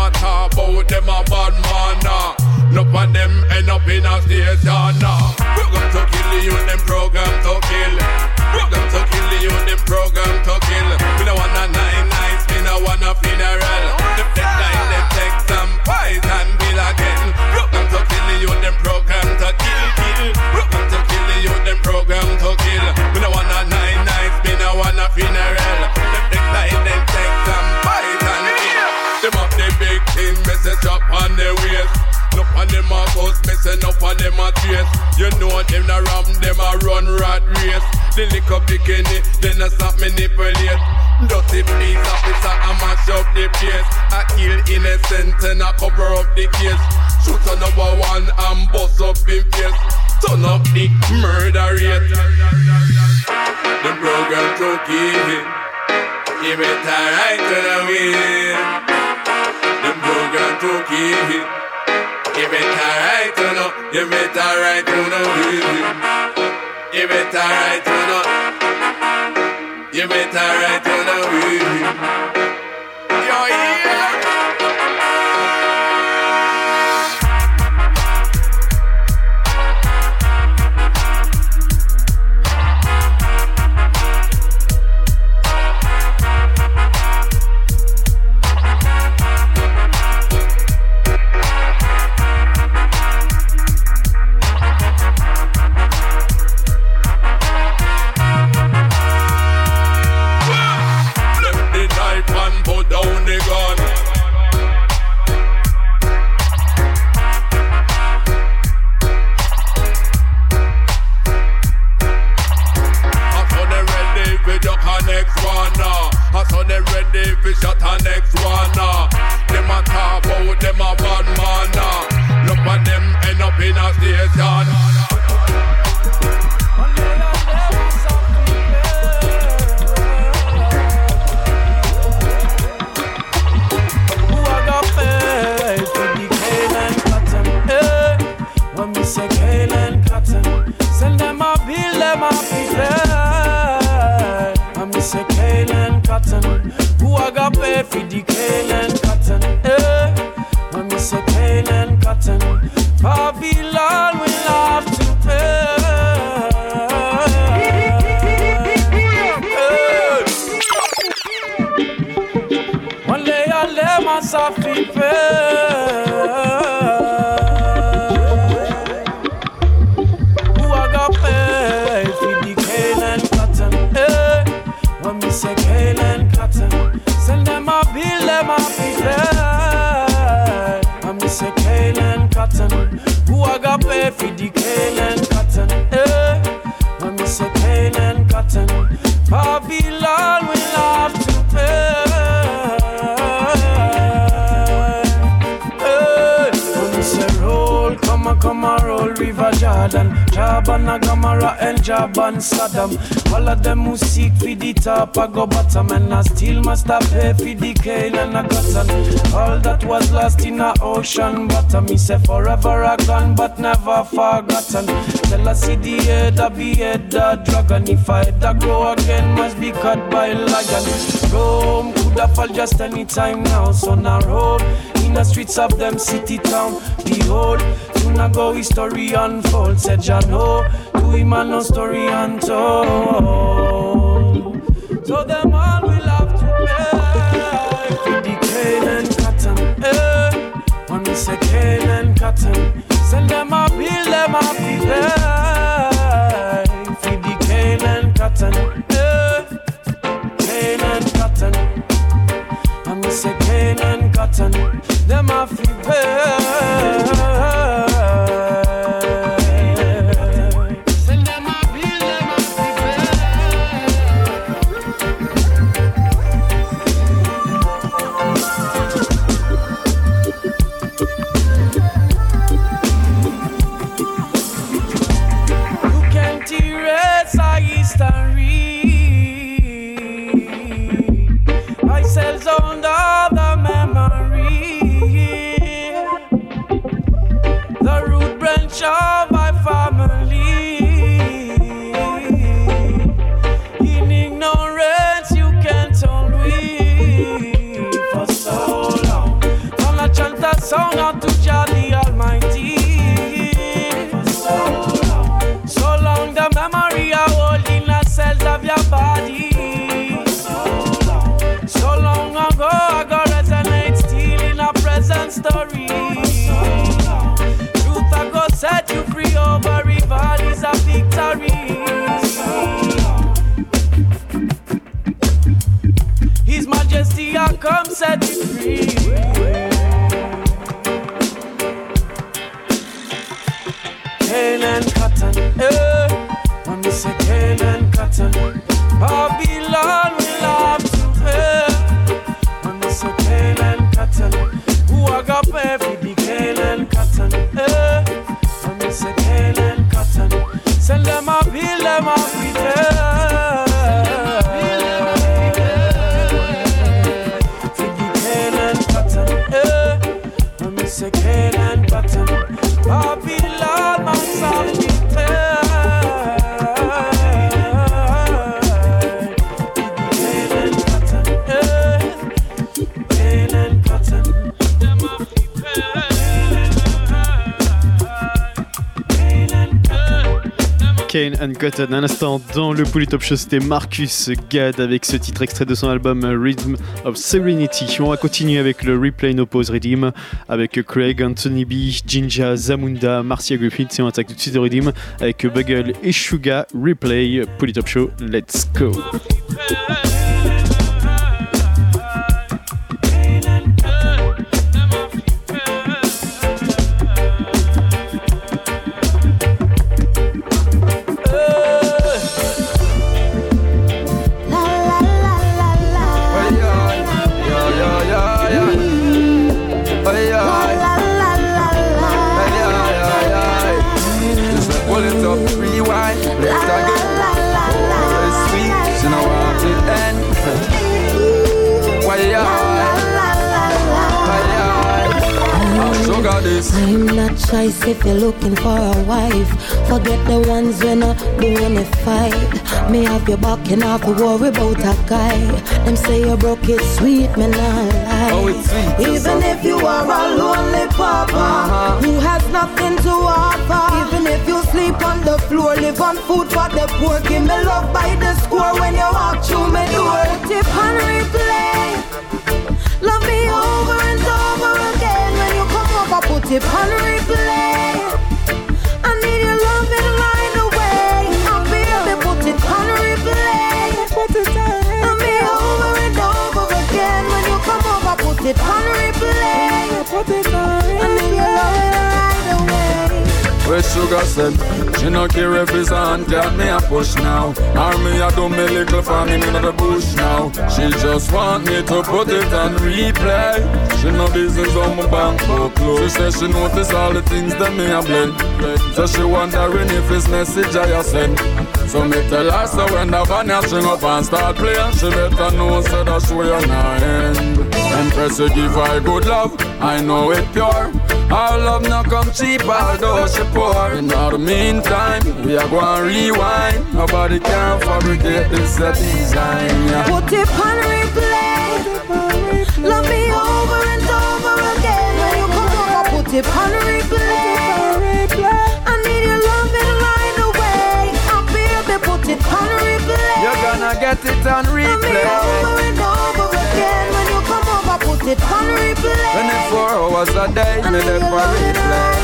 matter about them a bad man nah. No of them end up in a station nah. Program to kill you, them program to kill. Program to kill you, them them a chase. You know them a ram, them a run rat race. The lick up the Kenny, then a stop manipulate. Dirty police officer, I mash up the place. I kill innocent and I cover up the case. Shoot on number one and bust up in face. Turn up the murder rate. The program took it. You better right to the wheel. The program took it. You better right or no, you better right or no, baby. You better right or no, you better right or no, baby. ready for shot the next one. Uh. Them a talk about them a IDK Jaban, Gamara, and Jaban, Saddam. All of them who seek for the top, I go bottom, and I still must have pay for the cane and a cotton. All that was lost in a ocean bottom, me say forever a but never forgotten. Tell us see the head, I be head, the dragon. If I ever grow again, must be cut by lion. Rome could have fall just any time now, so now road in the streets of them city town. Behold, soon ago history unfold. Said Jah know, to him and no story untold. So them all will have to pay for the cane and cotton. Eh, when we say cane and cotton, send them a bill, them a pay for the cane and cotton. Eh, cane and cotton. And we say cane and cotton, them a fi pay. Cotton. Un instant dans le Polytop Show, c'était Marcus Gad avec ce titre extrait de son album Rhythm of Serenity. On va continuer avec le Replay No Pause Redeem avec Craig, Anthony B, Jinja, Zamunda, Marcia Griffith. Et on attaque tout de suite le Redeem avec Bugle et Suga. Replay, Polytop Show, let's go. Choice if you're looking for a wife. Forget the ones when not doing a fight. Me have your back and have to worry about a guy. Them say you broke it sweet, me not lie. Oh, it's sweet, Even if you are a lonely papa Uh-huh. who has nothing to offer. Even if you sleep on the floor, live on food for the poor. Give me love by the score when you walk through my door. Tip on replay. It on replay. Sugar said She no care if it's on. Cat me a push now. Or me a do me little farming in the bush now. She just want me to put it on replay. She no business on my bank book. She say she notice all the things that me a blend. So she wondering if it's message I send. So me tell her so when the van string up and start playing. She better know so that she will not end. Empress you give her good love. I know it pure our love no come cheap, although she poor. In the meantime, we are going rewind. Nobody can fabricate this design. Yeah. Put it on replay. Love me over and over again. When you come over, put it on replay. I need your love and right away. I'm baby, put it on replay. You're gonna get it on replay. It on replay. 24 hours a day, me for replay.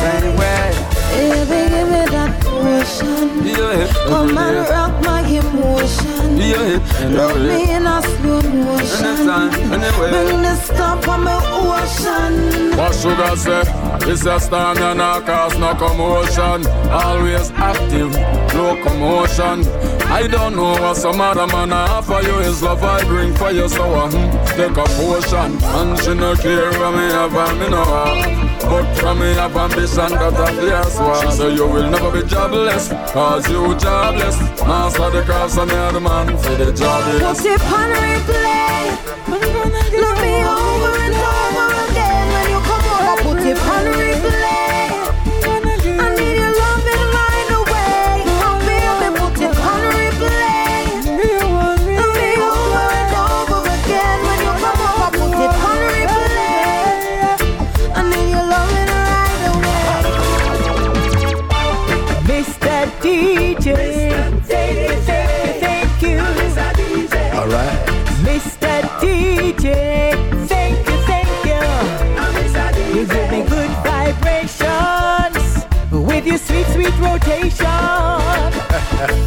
Same way. Baby, give me that motion. Yeah, Come and rock my emotion. Yeah, Rock me in a slow motion. Anytime, anywhere. Bring the on my ocean. What sugar say? It's a storm and not cause no commotion. Always active, no commotion. I don't know what some other man offer you is love I bring for you, so uh, hmm, take a potion. And she no care what me have and me no have. But from me have ambition that I fear swap. She say you will never be jobless, cause you jobless. Master the cross and you're the man for the job. Put it on replay. Love me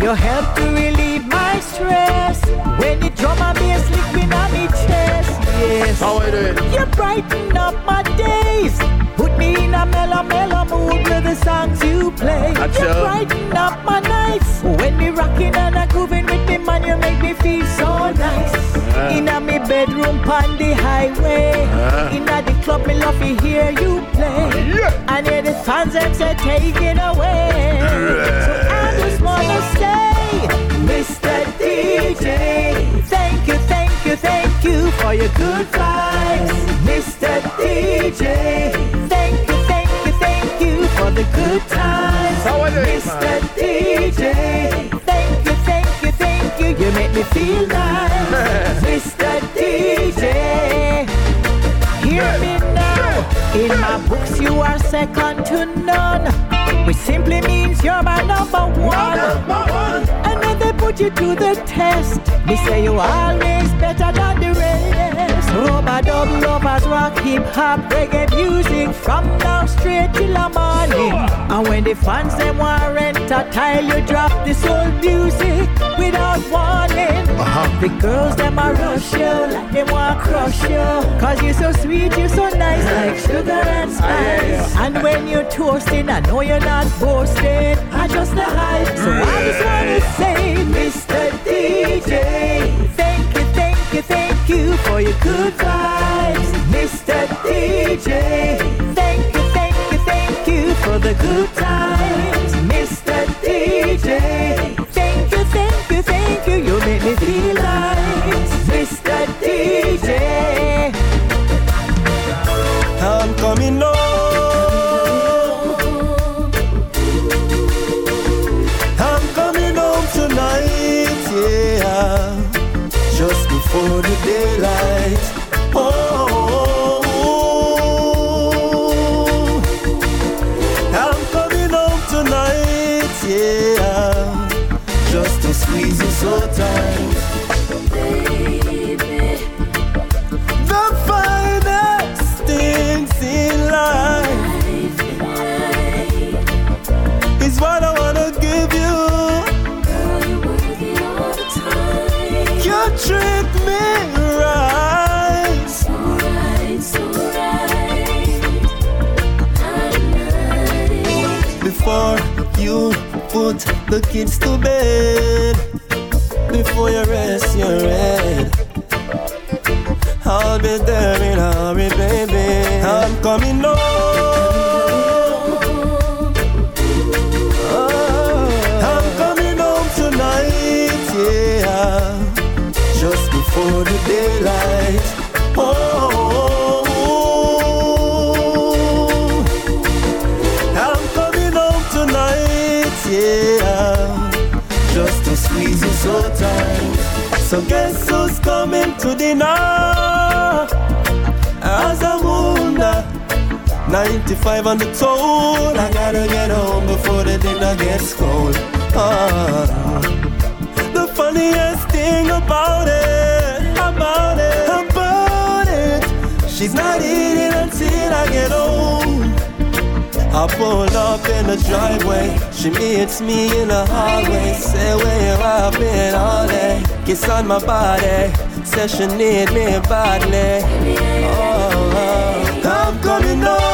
you help to relieve my stress when you drum and bass liquid on me chest. Yes. How I do it? You brighten up my days. Put me in a mellow, mellow mood with the songs you play. That's you so. brighten up my nights. When me rocking and a grooving with me, man, you make me feel so nice. Uh-huh. In a me bedroom, on the highway. Uh-huh. In a the club, me love to hear you play. Uh, and hear the fans them say, take it away. So I just wanna say, Mr. DJ, thank you, thank you, thank you for your good vibes. Mr. DJ, thank you, thank you, thank you for the good times. How are you, Mr. DJ, you, make me feel nice. Mr. DJ, hear me now. In my books, you are second to none. Which simply means you're my number one. And when they put you to the test, They say you're always better than the rest. Rubber dub lovers rock hip hop reggae music from now straight till the morning. And when the fans them want rent a tile, you drop this old music without warning. Uh-huh. The girls them a rush you like they want to crush you. Cause you're so sweet, you're so nice like sugar and spice. And when you're toasting, I know you're not boasting. I just the hype. So I just wanna say, Mr. DJ, you for your good vibes. Mr. DJ, thank you, thank you, thank you for the good times. Mr. DJ, thank you, thank you, thank you, you make me feel nice. Mr. the kids to bed before you rest your head. I'll be there in a hurry, baby. I'm coming home. So guess who's coming to dinner? Azamunda, 95 on the toll. I gotta get home before the dinner gets cold. Ah. The funniest thing about it, about it, about it, she's not eating until I get home. I pull up in the driveway. She meets me in the hallway. Say where I've been all day. Kiss on my body. Say she need me badly. Oh, oh. I'm coming home.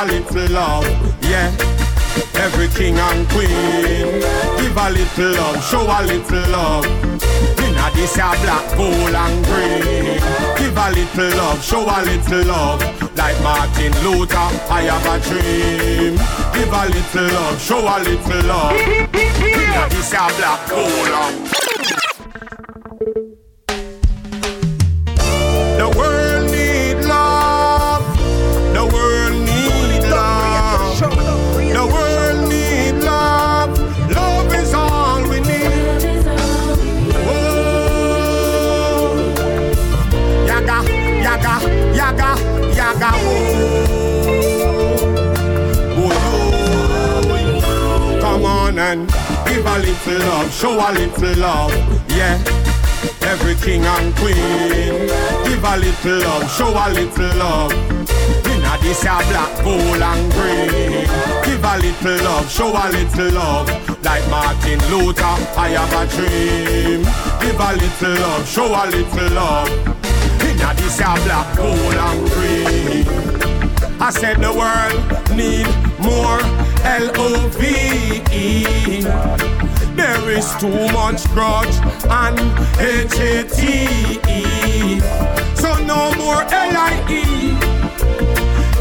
a little love, yeah. Every king and queen, give a little love, show a little love. Inna this a black, gold and green. Give a little love, show a little love. Like Martin Luther, I have a dream. Give a little love, show a little love. Inna this a black, gold and show a little love, yeah. Every king and queen, give a little love, show a little love. Inna this a black, gold and green, give a little love, show a little love. Like Martin Luther, I have a dream. Give a little love, show a little love. Inna this a black, gold and green. I said the world need more L-O-V-E there is too much grudge and H-A-T-E. So no more L-I-E.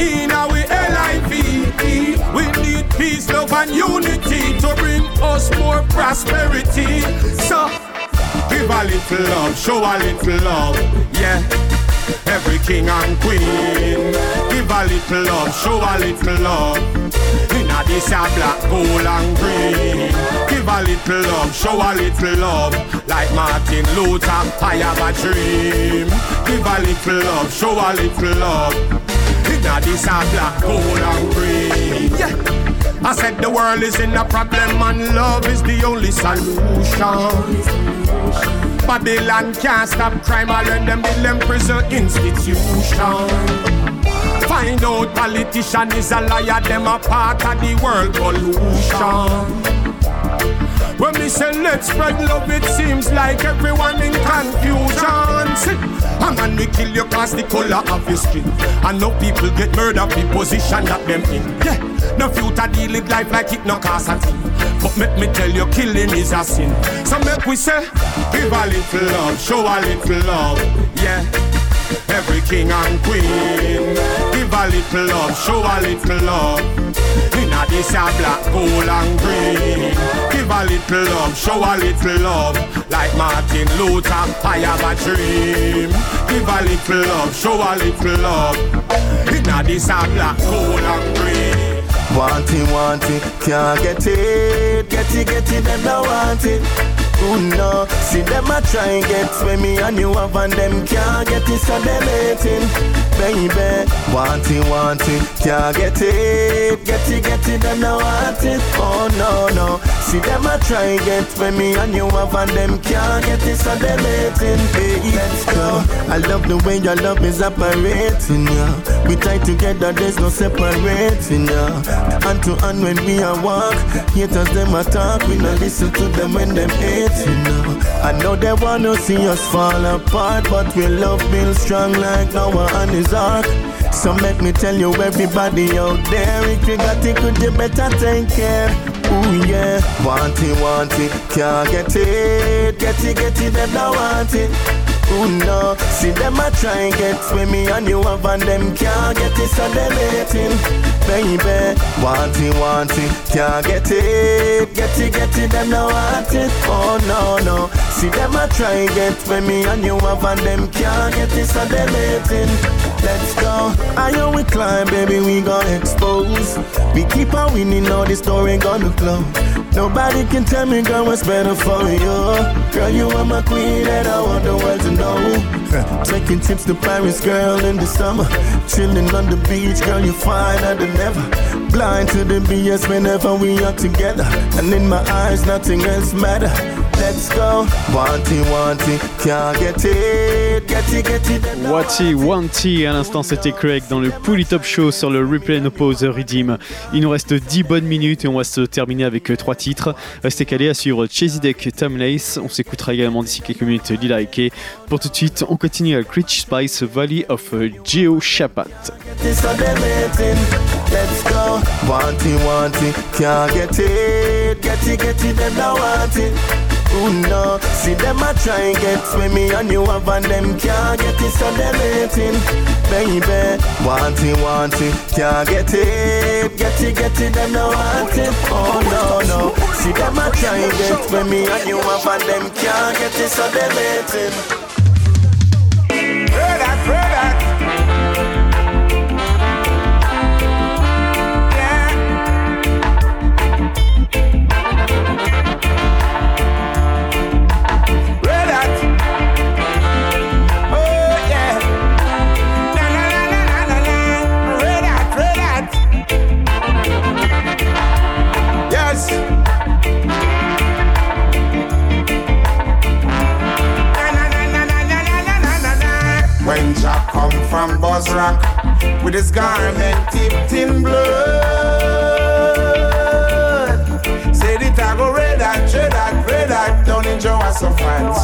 In our L-I-V-E. We need peace, love and unity to bring us more prosperity. So give a little love, show a little love, yeah every king and queen. Give a little love, show a little love. This a black, gold and green. Give a little love, show a little love. Like Martin Luther, I have a dream. Give a little love, show a little love. Inna this a black, gold and green. Yeah. I said the world is in a problem and love is the only solution. Babylon can't stop crime, I learn them build them prison institution. Find out politician is a liar, them a part of the world pollution. When we say let's spread love, it seems like everyone in confusion. A man we kill you cause the color of your skin. And no people get murdered for position that them in. Yeah, no future deal with life like it no cost a thing. But make me tell you, killing is a sin. So make we say, give a little love, show a little love. Yeah, every king and queen. Give a little love, show a little love. Inna this a black, gold and green. Give a little love, show a little love. Like Martin Luther, I have a dream. Give a little love, show a little love. Inna this a black, gold and green. Want it, want it, can't get it. Get it, get it, them don't want it. Ooh no, see them a try and get where me and you have and them can't get it, so them hating. Baby, want it, want it, can't get it. Get it, get it, them don't want it. Oh no, no, see them a try and get where me and you have and them can't get it, so them hating. Hey, let's go. I love the way your love is operating, yeah. We tie together, there's no separating, yeah. Hand to hand when we are walk, haters them attack, we no listen to them when them hate, you know. I know they wanna see us fall apart, but we love build strong like Noah and his ark. So make me tell you, everybody out there, if you got it, could you better take care? Ooh yeah, want it, want it, can't get it, get it, get it, don't want it. Ooh no, see them a try and get where me and you have and them can't get it, so them hating. Baby, want it, want it, can't get it, get it, get it, them no want it. Oh no, no, see them a try and get where me and you have and them can't get it, so them hating. Let's go, I know we climb, baby, we gon' expose. We keep on winning, now the story gonna close. Nobody can tell me, girl, what's better for you. Girl, you are my queen, and I want the world to know. Taking trips to Paris, girl, in the summer. Chilling on the beach, girl, you finer than ever. Blind to the BS whenever we are together. And in my eyes, nothing else matter. Let's go. Want it, want it, can't get it. Get it, get it. Wati Wanti, à l'instant c'était Craig dans le Pouli Top Show sur le Replay No Pause Redeem. Il nous reste 10 bonnes minutes et on va se terminer avec 3 titres. Restez calés à suivre Chasey Deck, Tamlace. On s'écoutera également d'ici quelques minutes Lila Ike. Pour tout de suite, on continue avec Rich Spice Valley of Geo Shapat. get it, so them hating. Let's go. Want it, want it, can't get it. Get it, get it, them don't want it. Ooh no, see them a try get where me and you have and them can't get it, so them hating. Baby, want it, want it, can't get it. Get it, get it, them don't want it. Oh no, no, see them a try get where me and you have and them can't get it, so them hating. His garment tipped in blood. Said it I go red hot, red hot, red hot down in Jehoshaphat.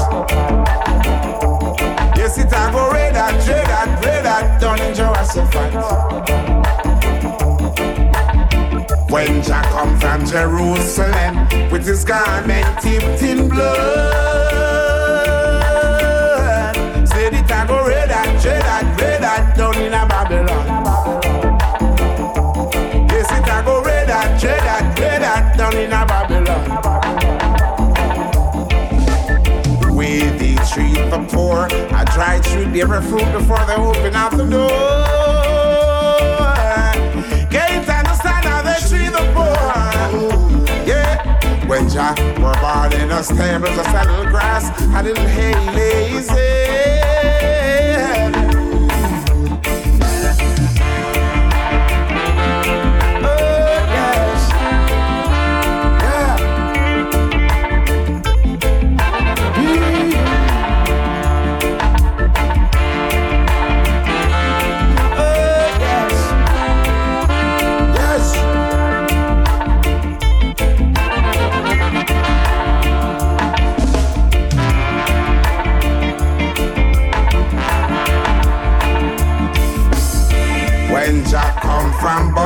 Yes, it I go red hot, red hot, red hot down in Jehoshaphat. When Jah come from Jerusalem with his garment tipped in blood, red hot, down in a Babylon. Yes, it I go red hot, red hot, red hot down in a Babylon. With the treat the poor, I try to every fruit before they open out the door. Can't understand how they treat the poor. Yeah, when Jah were born in a stable, just a little grass, a little hay lazy.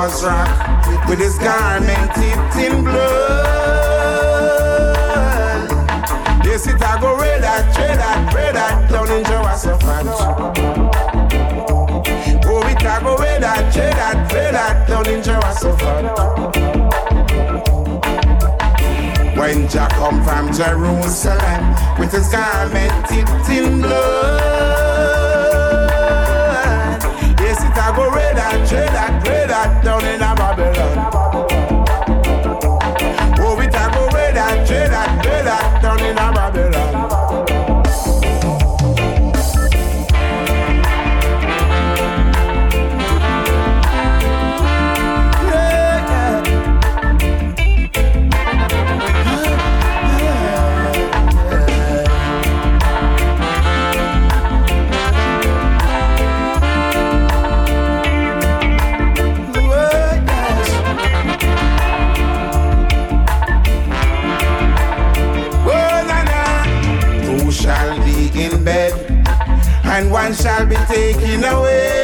From Bozrah with his garment tipped in blood. Yes, it I go red hot, red hot, red hot down in Jehoshaphat. Oh, it I go red hot, red hot, red hot down in Jehoshaphat. When Jah come from Jerusalem with his garment tipped in blood. I go red hot, red hot, red hot down in a Babylon. Taken away.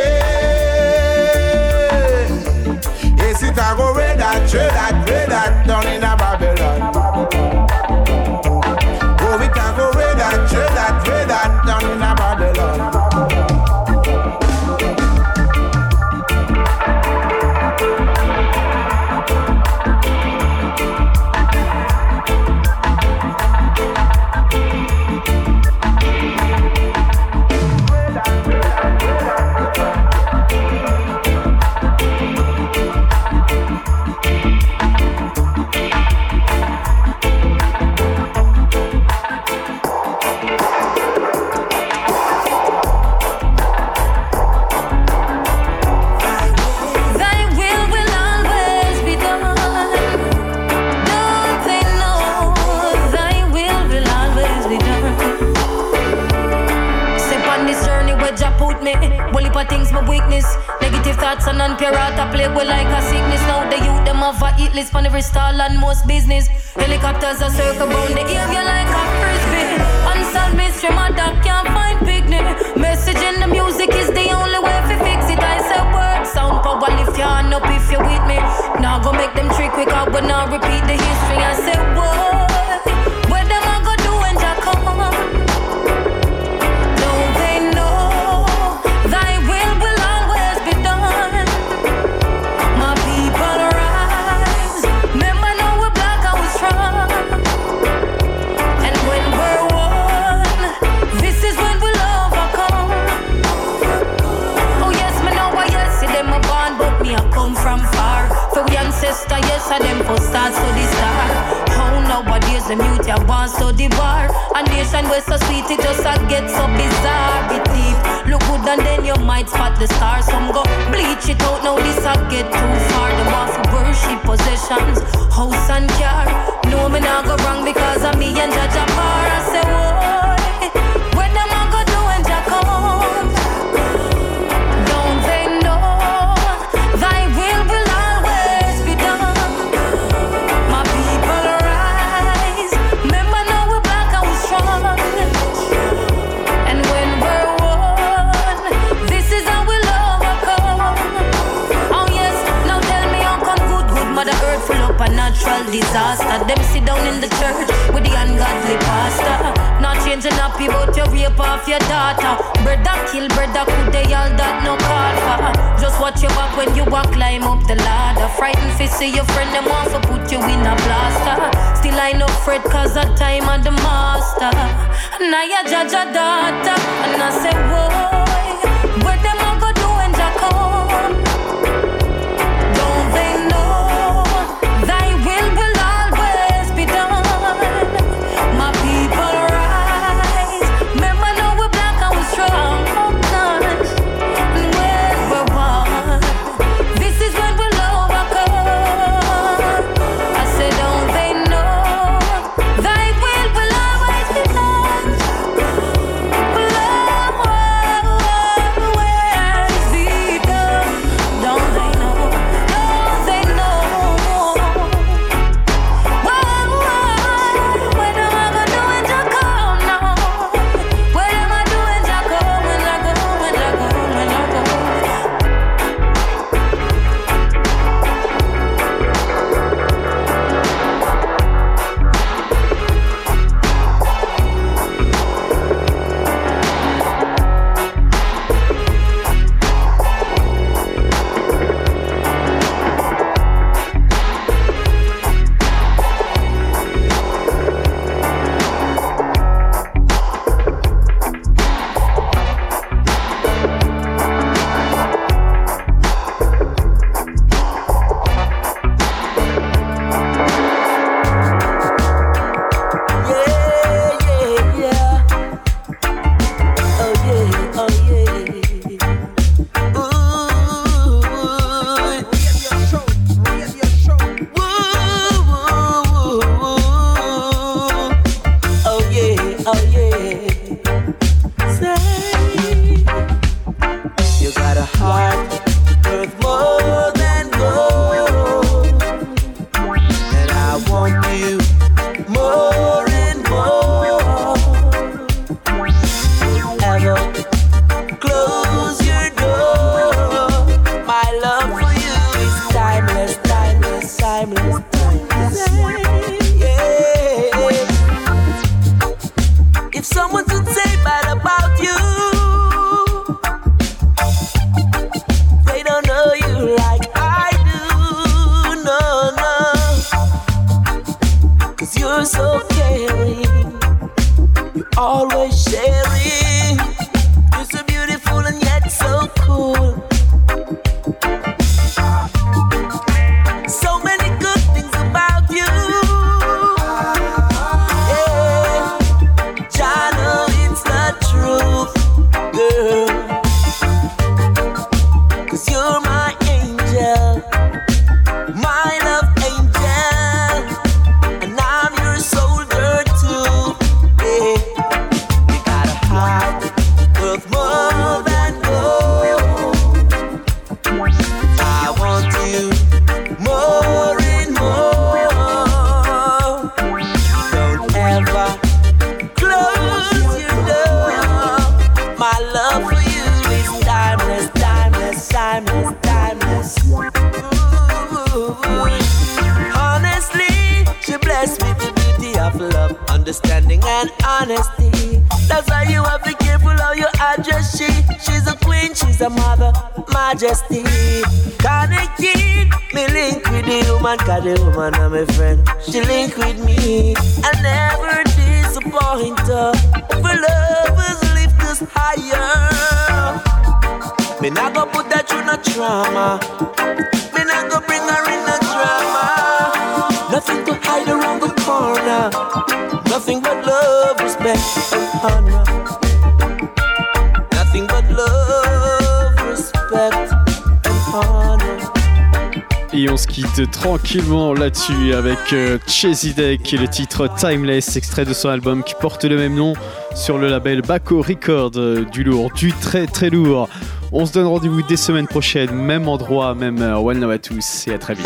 là-dessus avec euh, Chesidek et le titre Timeless, extrait de son album qui porte le même nom sur le label Baco Records. Euh, du lourd, du très très lourd. On se donne rendez-vous dès semaines prochaines, même endroit, même heure. One love à tous et à très vite.